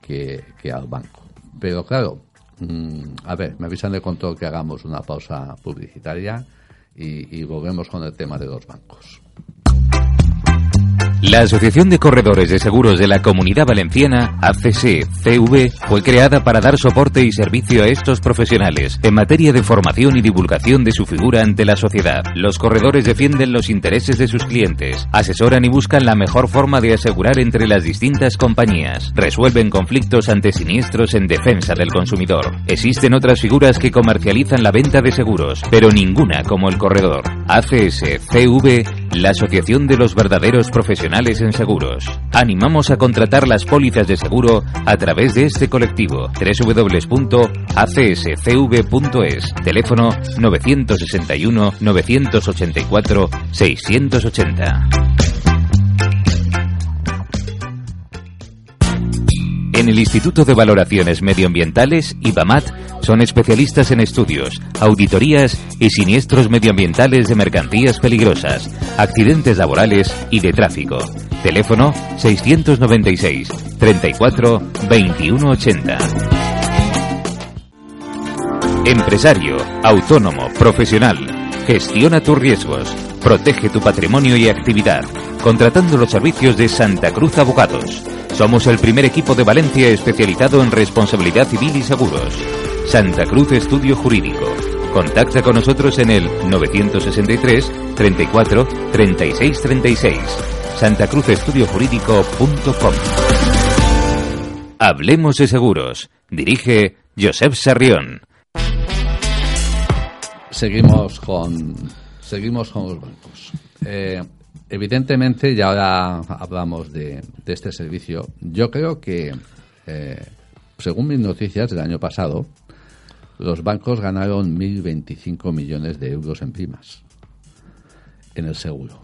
que, que al banco. Pero claro, Mm, a ver, me avisan de control que hagamos una pausa publicitaria y, y volvemos con el tema de los bancos. La Asociación de Corredores de Seguros de la Comunidad Valenciana, ACC-CV, fue creada para dar soporte y servicio a estos profesionales en materia de formación y divulgación de su figura ante la sociedad. Los corredores defienden los intereses de sus clientes, asesoran y buscan la mejor forma de asegurar entre las distintas compañías, resuelven conflictos ante siniestros en defensa del consumidor. Existen otras figuras que comercializan la venta de seguros, pero ninguna como el corredor. ACS-CV, la Asociación de los Verdaderos Profesionales en seguros. Animamos a contratar las pólizas de seguro a través de este colectivo www.acscv.es. Teléfono 961 984 680. En el Instituto de Valoraciones Medioambientales, IBAMAT, son especialistas en estudios, auditorías y siniestros medioambientales de mercancías peligrosas, accidentes laborales y de tráfico. Teléfono 696 34 2180. Empresario, autónomo, profesional. Gestiona tus riesgos. Protege tu patrimonio y actividad. Contratando los servicios de Santa Cruz Abogados. Somos el primer equipo de Valencia especializado en responsabilidad civil y seguros. Santa Cruz Estudio Jurídico. Contacta con nosotros en el 963 34 36 36. santacruzestudiojurídico.com. Hablemos de seguros. Dirige Josep Sarrión. Seguimos con seguimos con los bancos. Eh, evidentemente, y ahora hablamos de, este servicio, yo creo que, eh, según mis noticias del año pasado, los bancos ganaron 1.025 millones de euros en primas en el seguro.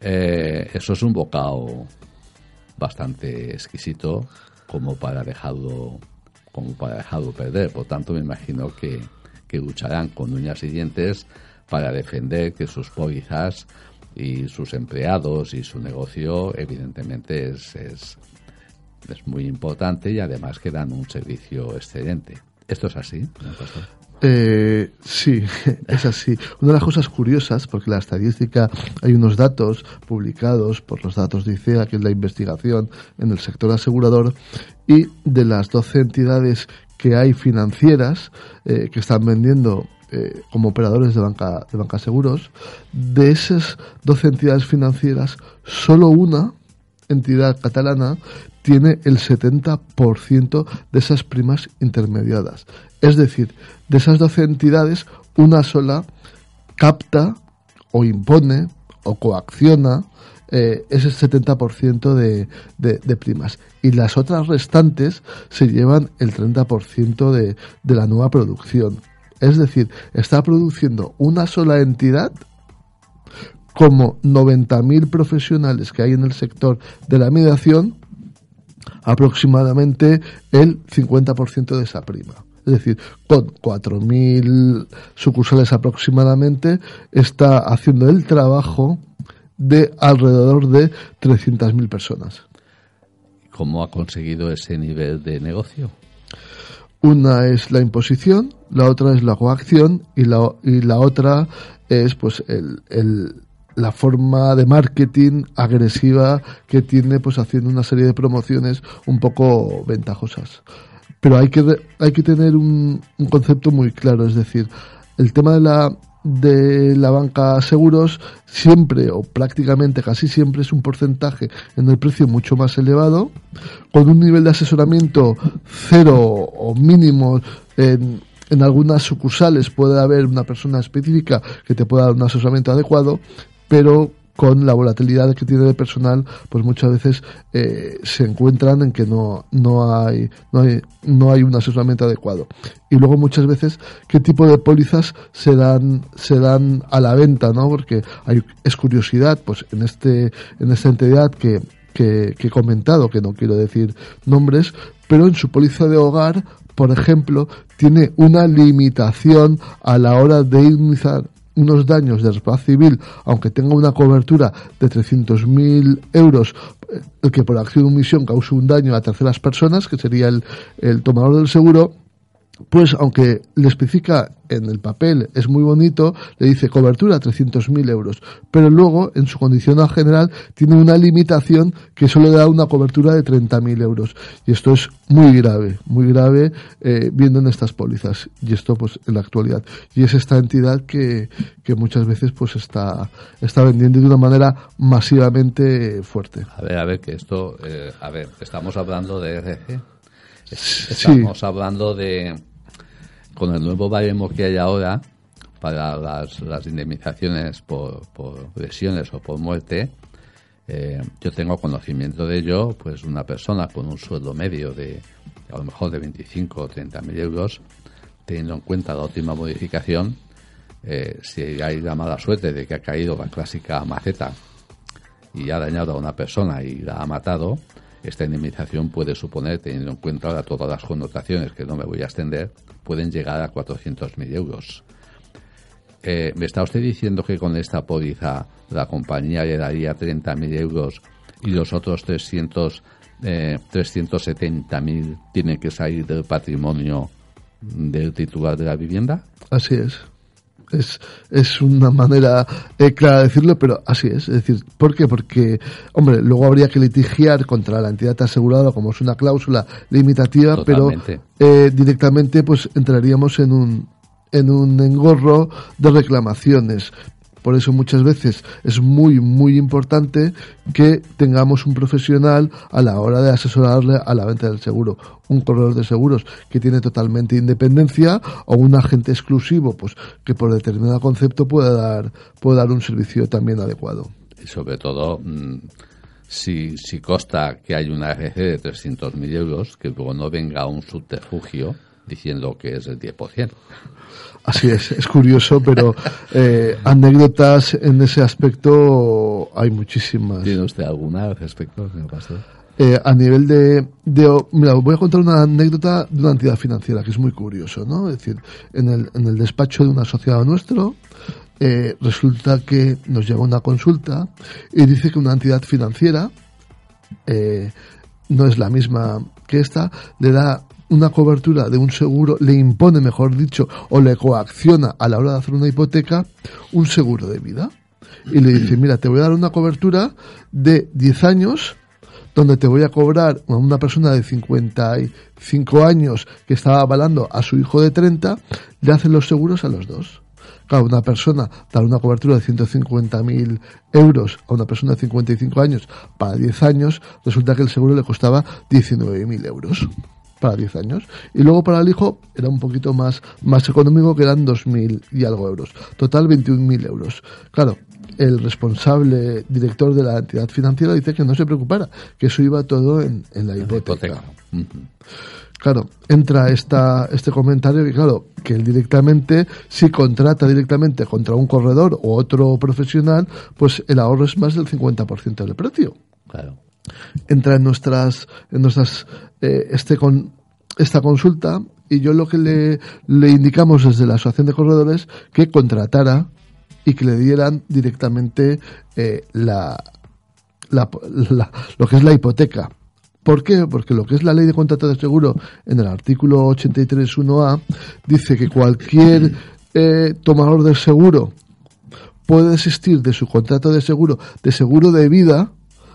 Eh, eso es un bocado bastante exquisito como para dejarlo como para dejarlo perder. Por tanto, me imagino que, que lucharán con uñas y dientes para defender que sus pólizas y sus empleados y su negocio, evidentemente, es, es, es muy importante y además que dan un servicio excelente. ¿Esto es así? Eh, sí, es así. Una de las cosas curiosas, porque la estadística, hay unos datos publicados por los datos de ICEA, que es la investigación en el sector asegurador, y de las 12 entidades que hay financieras eh, que están vendiendo eh, como operadores de banca, de banca seguros, de esas 12 entidades financieras, solo una entidad catalana tiene el 70% de esas primas intermediadas. Es decir, de esas 12 entidades, una sola capta o impone o coacciona eh, ese 70% de, de, primas. Y las otras restantes se llevan el 30% de, de la nueva producción. Es decir, está produciendo una sola entidad como 90.000 profesionales que hay en el sector de la mediación, aproximadamente el 50% de esa prima. Es decir, con 4.000 sucursales aproximadamente, está haciendo el trabajo de alrededor de 300.000 personas. ¿Cómo ha conseguido ese nivel de negocio? Una es la imposición, la otra es la coacción y la, y la otra es pues el, la forma de marketing agresiva que tiene pues haciendo una serie de promociones un poco ventajosas. pero hay que, hay que tener un, un concepto muy claro, es decir, el tema de la, de la banca seguros siempre o prácticamente casi siempre es un porcentaje en el precio mucho más elevado con un nivel de asesoramiento cero o mínimo en, en algunas sucursales puede haber una persona específica que te pueda dar un asesoramiento adecuado pero con la volatilidad que tiene de personal, pues muchas veces eh, se encuentran en que no, no, hay, no, hay, no hay un asesoramiento adecuado. Y luego muchas veces qué tipo de pólizas se dan, se dan a la venta, ¿no? Porque hay, es curiosidad, pues en este, en esta entidad que, que, que he comentado, que no quiero decir nombres, pero en su póliza de hogar, por ejemplo, tiene una limitación a la hora de iniciar unos daños de responsabilidad civil, aunque tenga una cobertura de 300.000 euros, eh, el que por acción de omisión cause un daño a terceras personas, que sería el, el tomador del seguro, pues aunque le especifica en el papel, es muy bonito, le dice cobertura 300.000 euros, pero luego en su condicional general tiene una limitación que solo da una cobertura de 30.000 euros. Y esto es muy grave, muy grave eh, viendo en estas pólizas. Y esto pues en la actualidad. Y es esta entidad que, que muchas veces pues está, está vendiendo de una manera masivamente fuerte. A ver, a ver, que esto, eh, a ver, estamos hablando de RG. Estamos hablando de con el nuevo baremo que hay ahora para las, indemnizaciones por, por, lesiones o por muerte, eh, yo tengo conocimiento de ello, pues una persona con un sueldo medio de a lo mejor de 25 o 30 mil euros, teniendo en cuenta la última modificación, eh, si hay la mala suerte de que ha caído la clásica maceta y ha dañado a una persona y la ha matado, esta indemnización puede suponer, teniendo en cuenta ahora todas las connotaciones que no me voy a extender, pueden llegar a 400.000 euros. Eh, ¿Me está usted diciendo que con esta póliza la compañía le daría 30.000 euros y los otros 300, eh, 370.000 tienen que salir del patrimonio del titular de la vivienda? Así es es, es una manera eh, clara de decirlo, pero así es. Es decir, ¿por qué? Porque, hombre, luego habría que litigiar contra la entidad asegurada como es una cláusula limitativa, pero eh, directamente pues entraríamos en un, en un engorro de reclamaciones. Por eso muchas veces es muy, muy importante que tengamos un profesional a la hora de asesorarle a la venta del seguro. Un corredor de seguros que tiene totalmente independencia o un agente exclusivo, pues que por determinado concepto pueda dar, puede dar un servicio también adecuado. Y sobre todo, mm, si, si consta que hay una RC de 300.000 euros, que luego no venga un subterfugio diciendo que es el 10%. Así es, es curioso, pero eh, anécdotas en ese aspecto hay muchísimas. ¿Tiene usted alguna al respecto, señor Pastor? Eh, a nivel de, de, Mira, voy a contar una anécdota de una entidad financiera que es muy curioso, ¿no? Es decir, en el, en el despacho de un asociado nuestro, eh, resulta que nos llega una consulta y dice que una entidad financiera eh, no es la misma que esta, le da una cobertura de un seguro, le impone, mejor dicho, o le coacciona a la hora de hacer una hipoteca un seguro de vida. Y le dice, mira, te voy a dar una cobertura de 10 años donde te voy a cobrar a una persona de 55 años que estaba avalando a su hijo de 30, le hacen los seguros a los dos. Claro, una persona dar una cobertura de 150.000 euros a una persona de 55 años para 10 años, resulta que el seguro le costaba 19.000 euros para 10 años. Y luego para el hijo era un poquito más, más económico, que eran 2.000 y algo euros. Total 21.000 euros. Claro, el responsable director de la entidad financiera dice que no se preocupara, que eso iba todo en, en la hipoteca. Claro, entra esta, este comentario que, claro, que él directamente, si contrata directamente contra un corredor o otro profesional, pues el ahorro es más del 50% del precio. Claro entra en nuestras, en nuestras eh, este con, esta consulta y yo lo que le, le indicamos desde la Asociación de Corredores que contratara y que le dieran directamente eh, la, la, la, lo que es la hipoteca. ¿Por qué? Porque lo que es la ley de contrato de seguro en el artículo 83.1a dice que cualquier eh, tomador de seguro puede desistir de su contrato de seguro, de seguro de vida,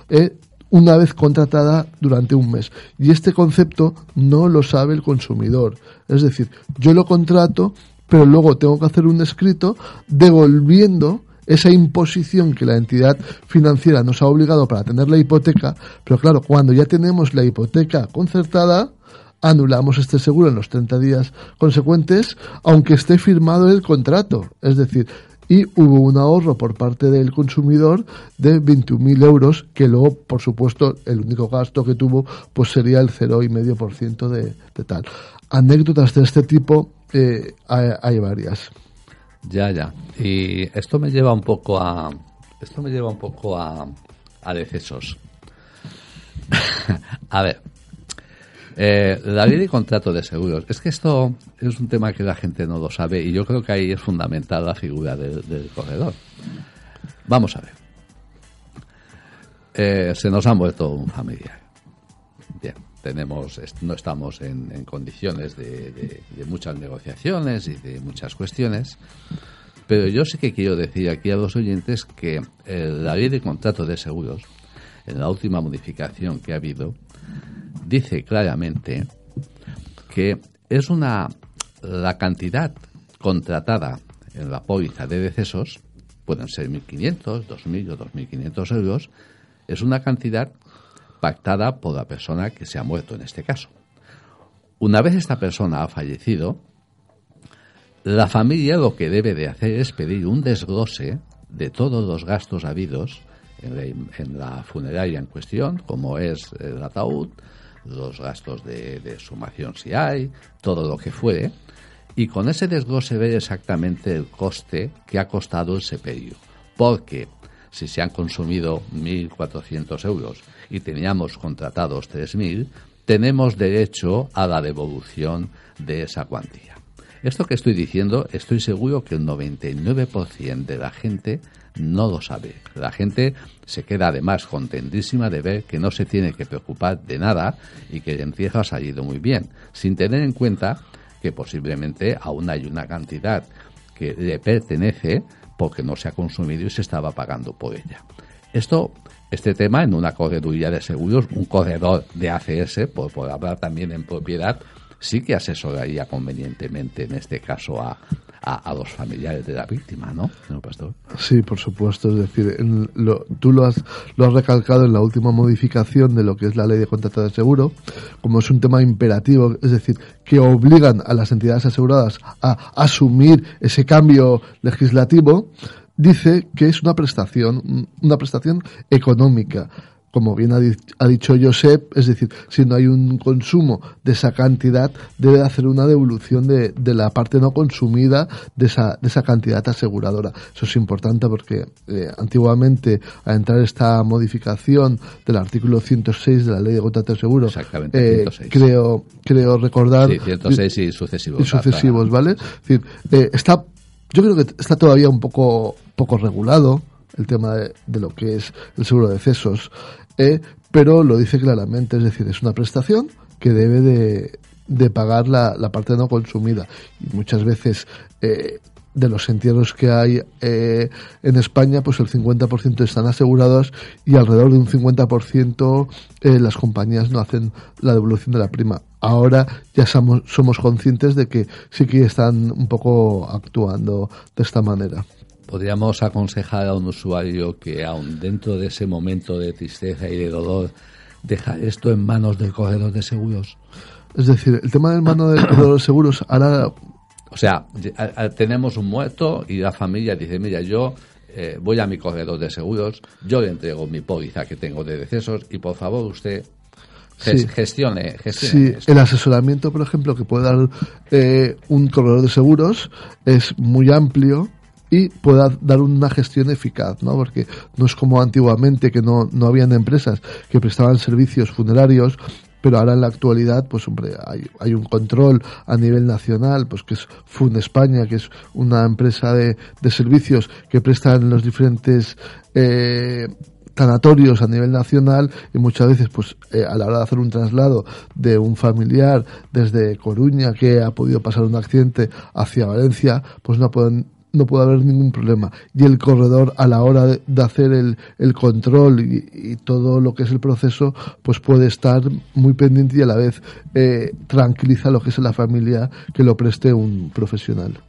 eh, una vez contratada durante un mes. Y este concepto no lo sabe el consumidor. Es decir, yo lo contrato, pero luego tengo que hacer un escrito devolviendo esa imposición que la entidad financiera nos ha obligado para tener la hipoteca, pero claro, cuando ya tenemos la hipoteca concertada, anulamos este seguro en los 30 días consecuentes, aunque esté firmado el contrato. Es decir, y hubo un ahorro por parte del consumidor de 21.000 euros, que luego, por supuesto, el único gasto que tuvo pues sería el 0,5% de, de tal. Anécdotas de este tipo eh, hay, varias. Ya, ya. Y esto me lleva un poco a esto me lleva un poco a, a decesos. a ver, eh, la ley de contrato de seguros. Es que esto es un tema que la gente no lo sabe y yo creo que ahí es fundamental la figura del, corredor. Vamos a ver. Eh, se nos ha muerto un familiar. Bien, tenemos, no estamos en, condiciones de, muchas negociaciones y de muchas cuestiones, pero yo sí que quiero decir aquí a los oyentes que eh, la ley de contrato de seguros, en la última modificación que ha habido, dice claramente que es una la cantidad contratada en la póliza de decesos, pueden ser 1.500, 2.000 o 2.500 euros, es una cantidad pactada por la persona que se ha muerto en este caso. Una vez esta persona ha fallecido, la familia lo que debe de hacer es pedir un desglose de todos los gastos habidos en la, en la funeraria en cuestión, como es el ataúd, los gastos de, sumación si hay, todo lo que fuere, y con ese desglose ver exactamente el coste que ha costado el sepelio. Porque si se han consumido 1.400 euros y teníamos contratados 3.000, tenemos derecho a la devolución de esa cuantía. Esto que estoy diciendo, estoy seguro que el 99% de la gente no lo sabe. La gente se queda además contentísima de ver que no se tiene que preocupar de nada y que el entierro ha salido muy bien, sin tener en cuenta que posiblemente aún hay una cantidad que le pertenece porque no se ha consumido y se estaba pagando por ella. Esto, este tema en una correduría de seguros, un corredor de ACS, por hablar también en propiedad, sí que asesoraría convenientemente en este caso a, a, los familiares de la víctima, ¿no, señor Pastor? Sí, por supuesto. Es decir, tú lo has, lo has recalcado en la última modificación de lo que es la ley de contrato de seguro, como es un tema imperativo, es decir, que obligan a las entidades aseguradas a asumir ese cambio legislativo, dice que es una prestación, una prestación económica como bien ha, dicho Josep, es decir, si no hay un consumo de esa cantidad, debe hacer una devolución de, la parte no consumida de esa, de esa cantidad aseguradora. Eso es importante porque eh, antiguamente, al entrar esta modificación del artículo 106 de la Ley de contrato de seguro, eh, creo, creo recordar... Sí, 106 y sucesivos. Y sucesivos, ¿vale? Es decir, eh, está, yo creo que está todavía un poco, poco regulado el tema de, de, lo que es el seguro de excesos. Eh, pero lo dice claramente, es decir, es una prestación que debe de, pagar la, la, parte no consumida. Y muchas veces eh, de los entierros que hay eh, en España, pues el 50% están asegurados y alrededor de un 50% eh, las compañías no hacen la devolución de la prima. Ahora ya somos, somos conscientes de que sí que están un poco actuando de esta manera podríamos aconsejar a un usuario que aun dentro de ese momento de tristeza y de dolor, dejar esto en manos del corredor de seguros? Es decir, el tema del mano del corredor de seguros ahora... O sea, tenemos un muerto y la familia dice, mira, yo eh, voy a mi corredor de seguros, yo le entrego mi póliza que tengo de decesos y por favor usted gestione, sí, el asesoramiento, por ejemplo, que puede dar eh, un corredor de seguros es muy amplio y pueda dar una gestión eficaz, ¿no? Porque no es como antiguamente que no, no habían empresas que prestaban servicios funerarios pero ahora en la actualidad, pues hombre, hay, hay, un control a nivel nacional, pues que es Fund España, que es una empresa de, de servicios que prestan los diferentes eh, tanatorios a nivel nacional y muchas veces pues eh, a la hora de hacer un traslado de un familiar desde Coruña que ha podido pasar un accidente hacia Valencia pues no pueden no puede haber ningún problema. Y el corredor, a la hora de, hacer el, el control y, todo lo que es el proceso, pues puede estar muy pendiente y a la vez eh, tranquiliza lo que es la familia que lo preste un profesional.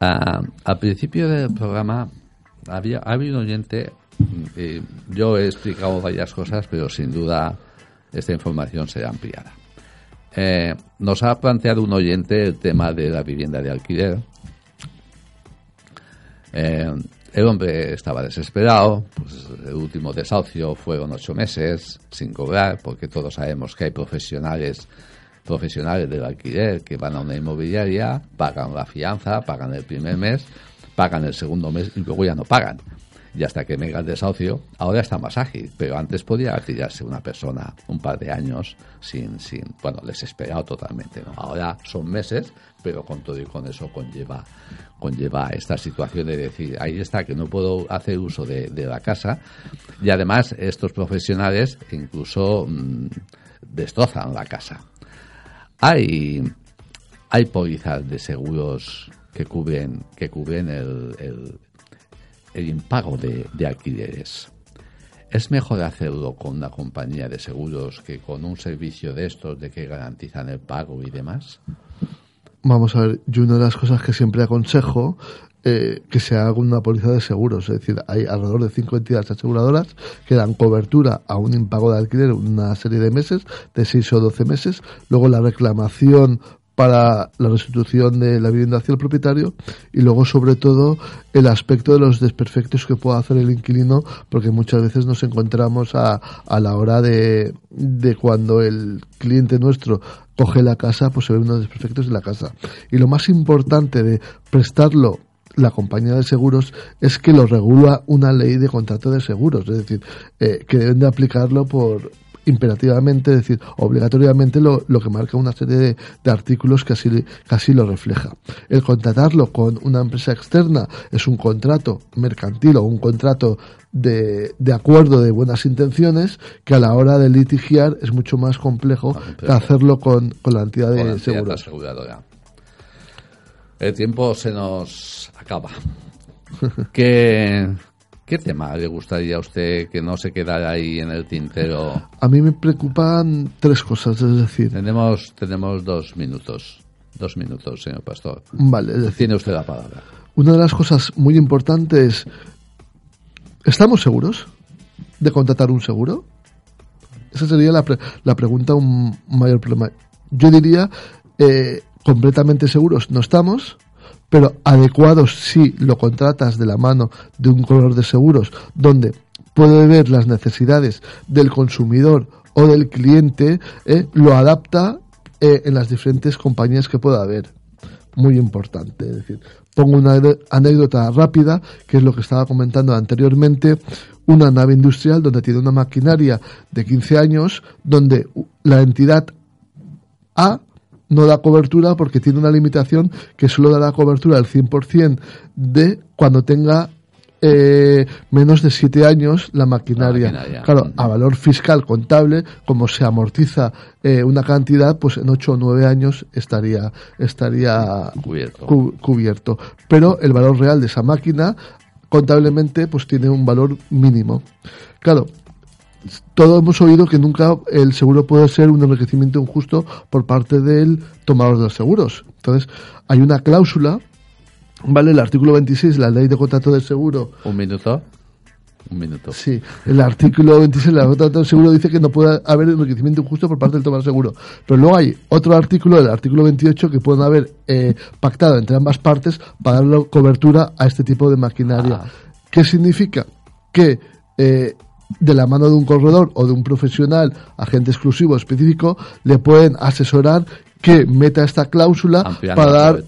Ah, al principio del programa había, había un oyente, yo he explicado varias cosas, pero sin duda esta información será ampliada. Eh, nos ha planteado un oyente el tema de la vivienda de alquiler eh, el hombre estaba desesperado, pues el último desahucio fueron ocho meses sin cobrar, porque todos sabemos que hay profesionales profesionales del alquiler que van a una inmobiliaria, pagan la fianza, pagan el primer mes, pagan el segundo mes y luego ya no pagan y hasta que venga el desahucio, ahora está más ágil, pero antes podía tirarse una persona un par de años sin, sin bueno, desesperado totalmente, ¿no? Ahora son meses, pero con todo y con eso conlleva, conlleva esta situación de decir, ahí está, que no puedo hacer uso de, la casa, y además estos profesionales incluso mm, destrozan la casa. Hay, hay pólizas de seguros que cubren, que cubren el impago de, alquileres. ¿Es mejor hacerlo con una compañía de seguros que con un servicio de estos de que garantizan el pago y demás? Vamos a ver, yo una de las cosas que siempre aconsejo eh, que se haga una póliza de seguros. Es decir, hay alrededor de cinco entidades aseguradoras que dan cobertura a un impago de alquiler una serie de meses, de seis o doce meses. Luego la reclamación para la restitución de la vivienda hacia el propietario y luego sobre todo el aspecto de los desperfectos que pueda hacer el inquilino porque muchas veces nos encontramos a, a la hora de, de cuando el cliente nuestro coge la casa pues se ven unos desperfectos en la casa. Y lo más importante de prestarlo la compañía de seguros es que lo regula una ley de contrato de seguros, es decir, eh, que deben de aplicarlo por, imperativamente, es decir, obligatoriamente lo, lo que marca una serie de, de, artículos que así, que lo refleja. El contratarlo con una empresa externa es un contrato mercantil o un contrato de, de, acuerdo de buenas intenciones que a la hora de litigiar es mucho más complejo que hacerlo con, con la entidad de seguros. El tiempo se nos acaba. que ¿Qué tema le gustaría a usted que no se quedara ahí en el tintero? A mí me preocupan tres cosas, es decir... Tenemos, tenemos dos minutos. Dos minutos, señor Pastor. Vale, es decir, Tiene usted la palabra. Una de las cosas muy importantes... ¿Estamos seguros de contratar un seguro? Esa sería la, la pregunta, un mayor problema. Yo diría, eh, completamente seguros no estamos pero adecuados si lo contratas de la mano de un color de seguros donde puede ver las necesidades del consumidor o del cliente, eh, lo adapta eh, en las diferentes compañías que pueda haber. Muy importante. Decir, pongo una anécdota rápida, que es lo que estaba comentando anteriormente. Una nave industrial donde tiene una maquinaria de 15 años, donde la entidad A no da cobertura porque tiene una limitación que solo dará cobertura al 100% de cuando tenga eh, menos de 7 años la maquinaria. Claro, a valor fiscal contable, como se amortiza eh, una cantidad, pues en 8 o 9 años estaría, estaría cubierto. cubierto. Pero el valor real de esa máquina contablemente pues tiene un valor mínimo. Claro, todos hemos oído que nunca el seguro puede ser un enriquecimiento injusto por parte del tomador de los seguros. Entonces, hay una cláusula, ¿vale? El artículo 26 la ley de contrato de seguro. Un minuto. Un minuto. Sí, el artículo 26 de la ley de contrato de seguro dice que no puede haber enriquecimiento injusto por parte del tomador de seguro. Pero luego hay otro artículo, el artículo 28, que pueden haber eh, pactado entre ambas partes para dar cobertura a este tipo de maquinaria. Ah. ¿Qué significa? Que eh, de la mano de un corredor o de un profesional, agente exclusivo específico, le pueden asesorar que meta esta cláusula para dar,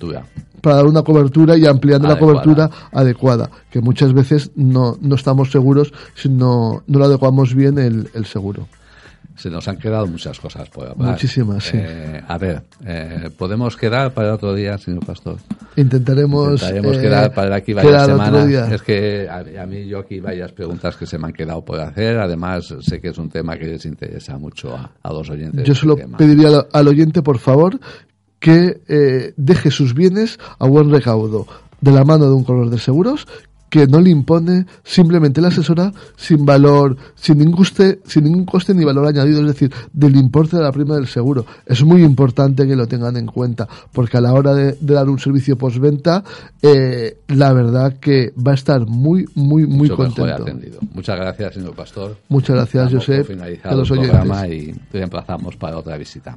para dar una cobertura y ampliando la cobertura adecuada, que muchas veces no, no estamos seguros si no, no lo adecuamos bien el, el seguro se nos han quedado muchas cosas por hablar. Muchísimas, sí. Eh, a ver, eh, ¿podemos quedar para otro día, señor Pastor? Intentaremos, Intentaremos quedar eh, para aquí varias semanas. Es que a, mí yo aquí varias preguntas que se me han quedado por hacer. Además, sé que es un tema que les interesa mucho a, a los oyentes. Yo solo pediría al, oyente, por favor, que deje sus bienes a buen recaudo de la mano de un color de seguros que no le impone, simplemente la asesora sin valor, sin ningún coste, sin ningún coste ni valor añadido, es decir, del importe de la prima del seguro. Es muy importante que lo tengan en cuenta, porque a la hora de, dar un servicio postventa, eh, la verdad que va a estar muy, muy, muy contento. Muchas gracias, señor Pastor. Muchas gracias, Josep. Finalizado el programa y te emplazamos para otra visita.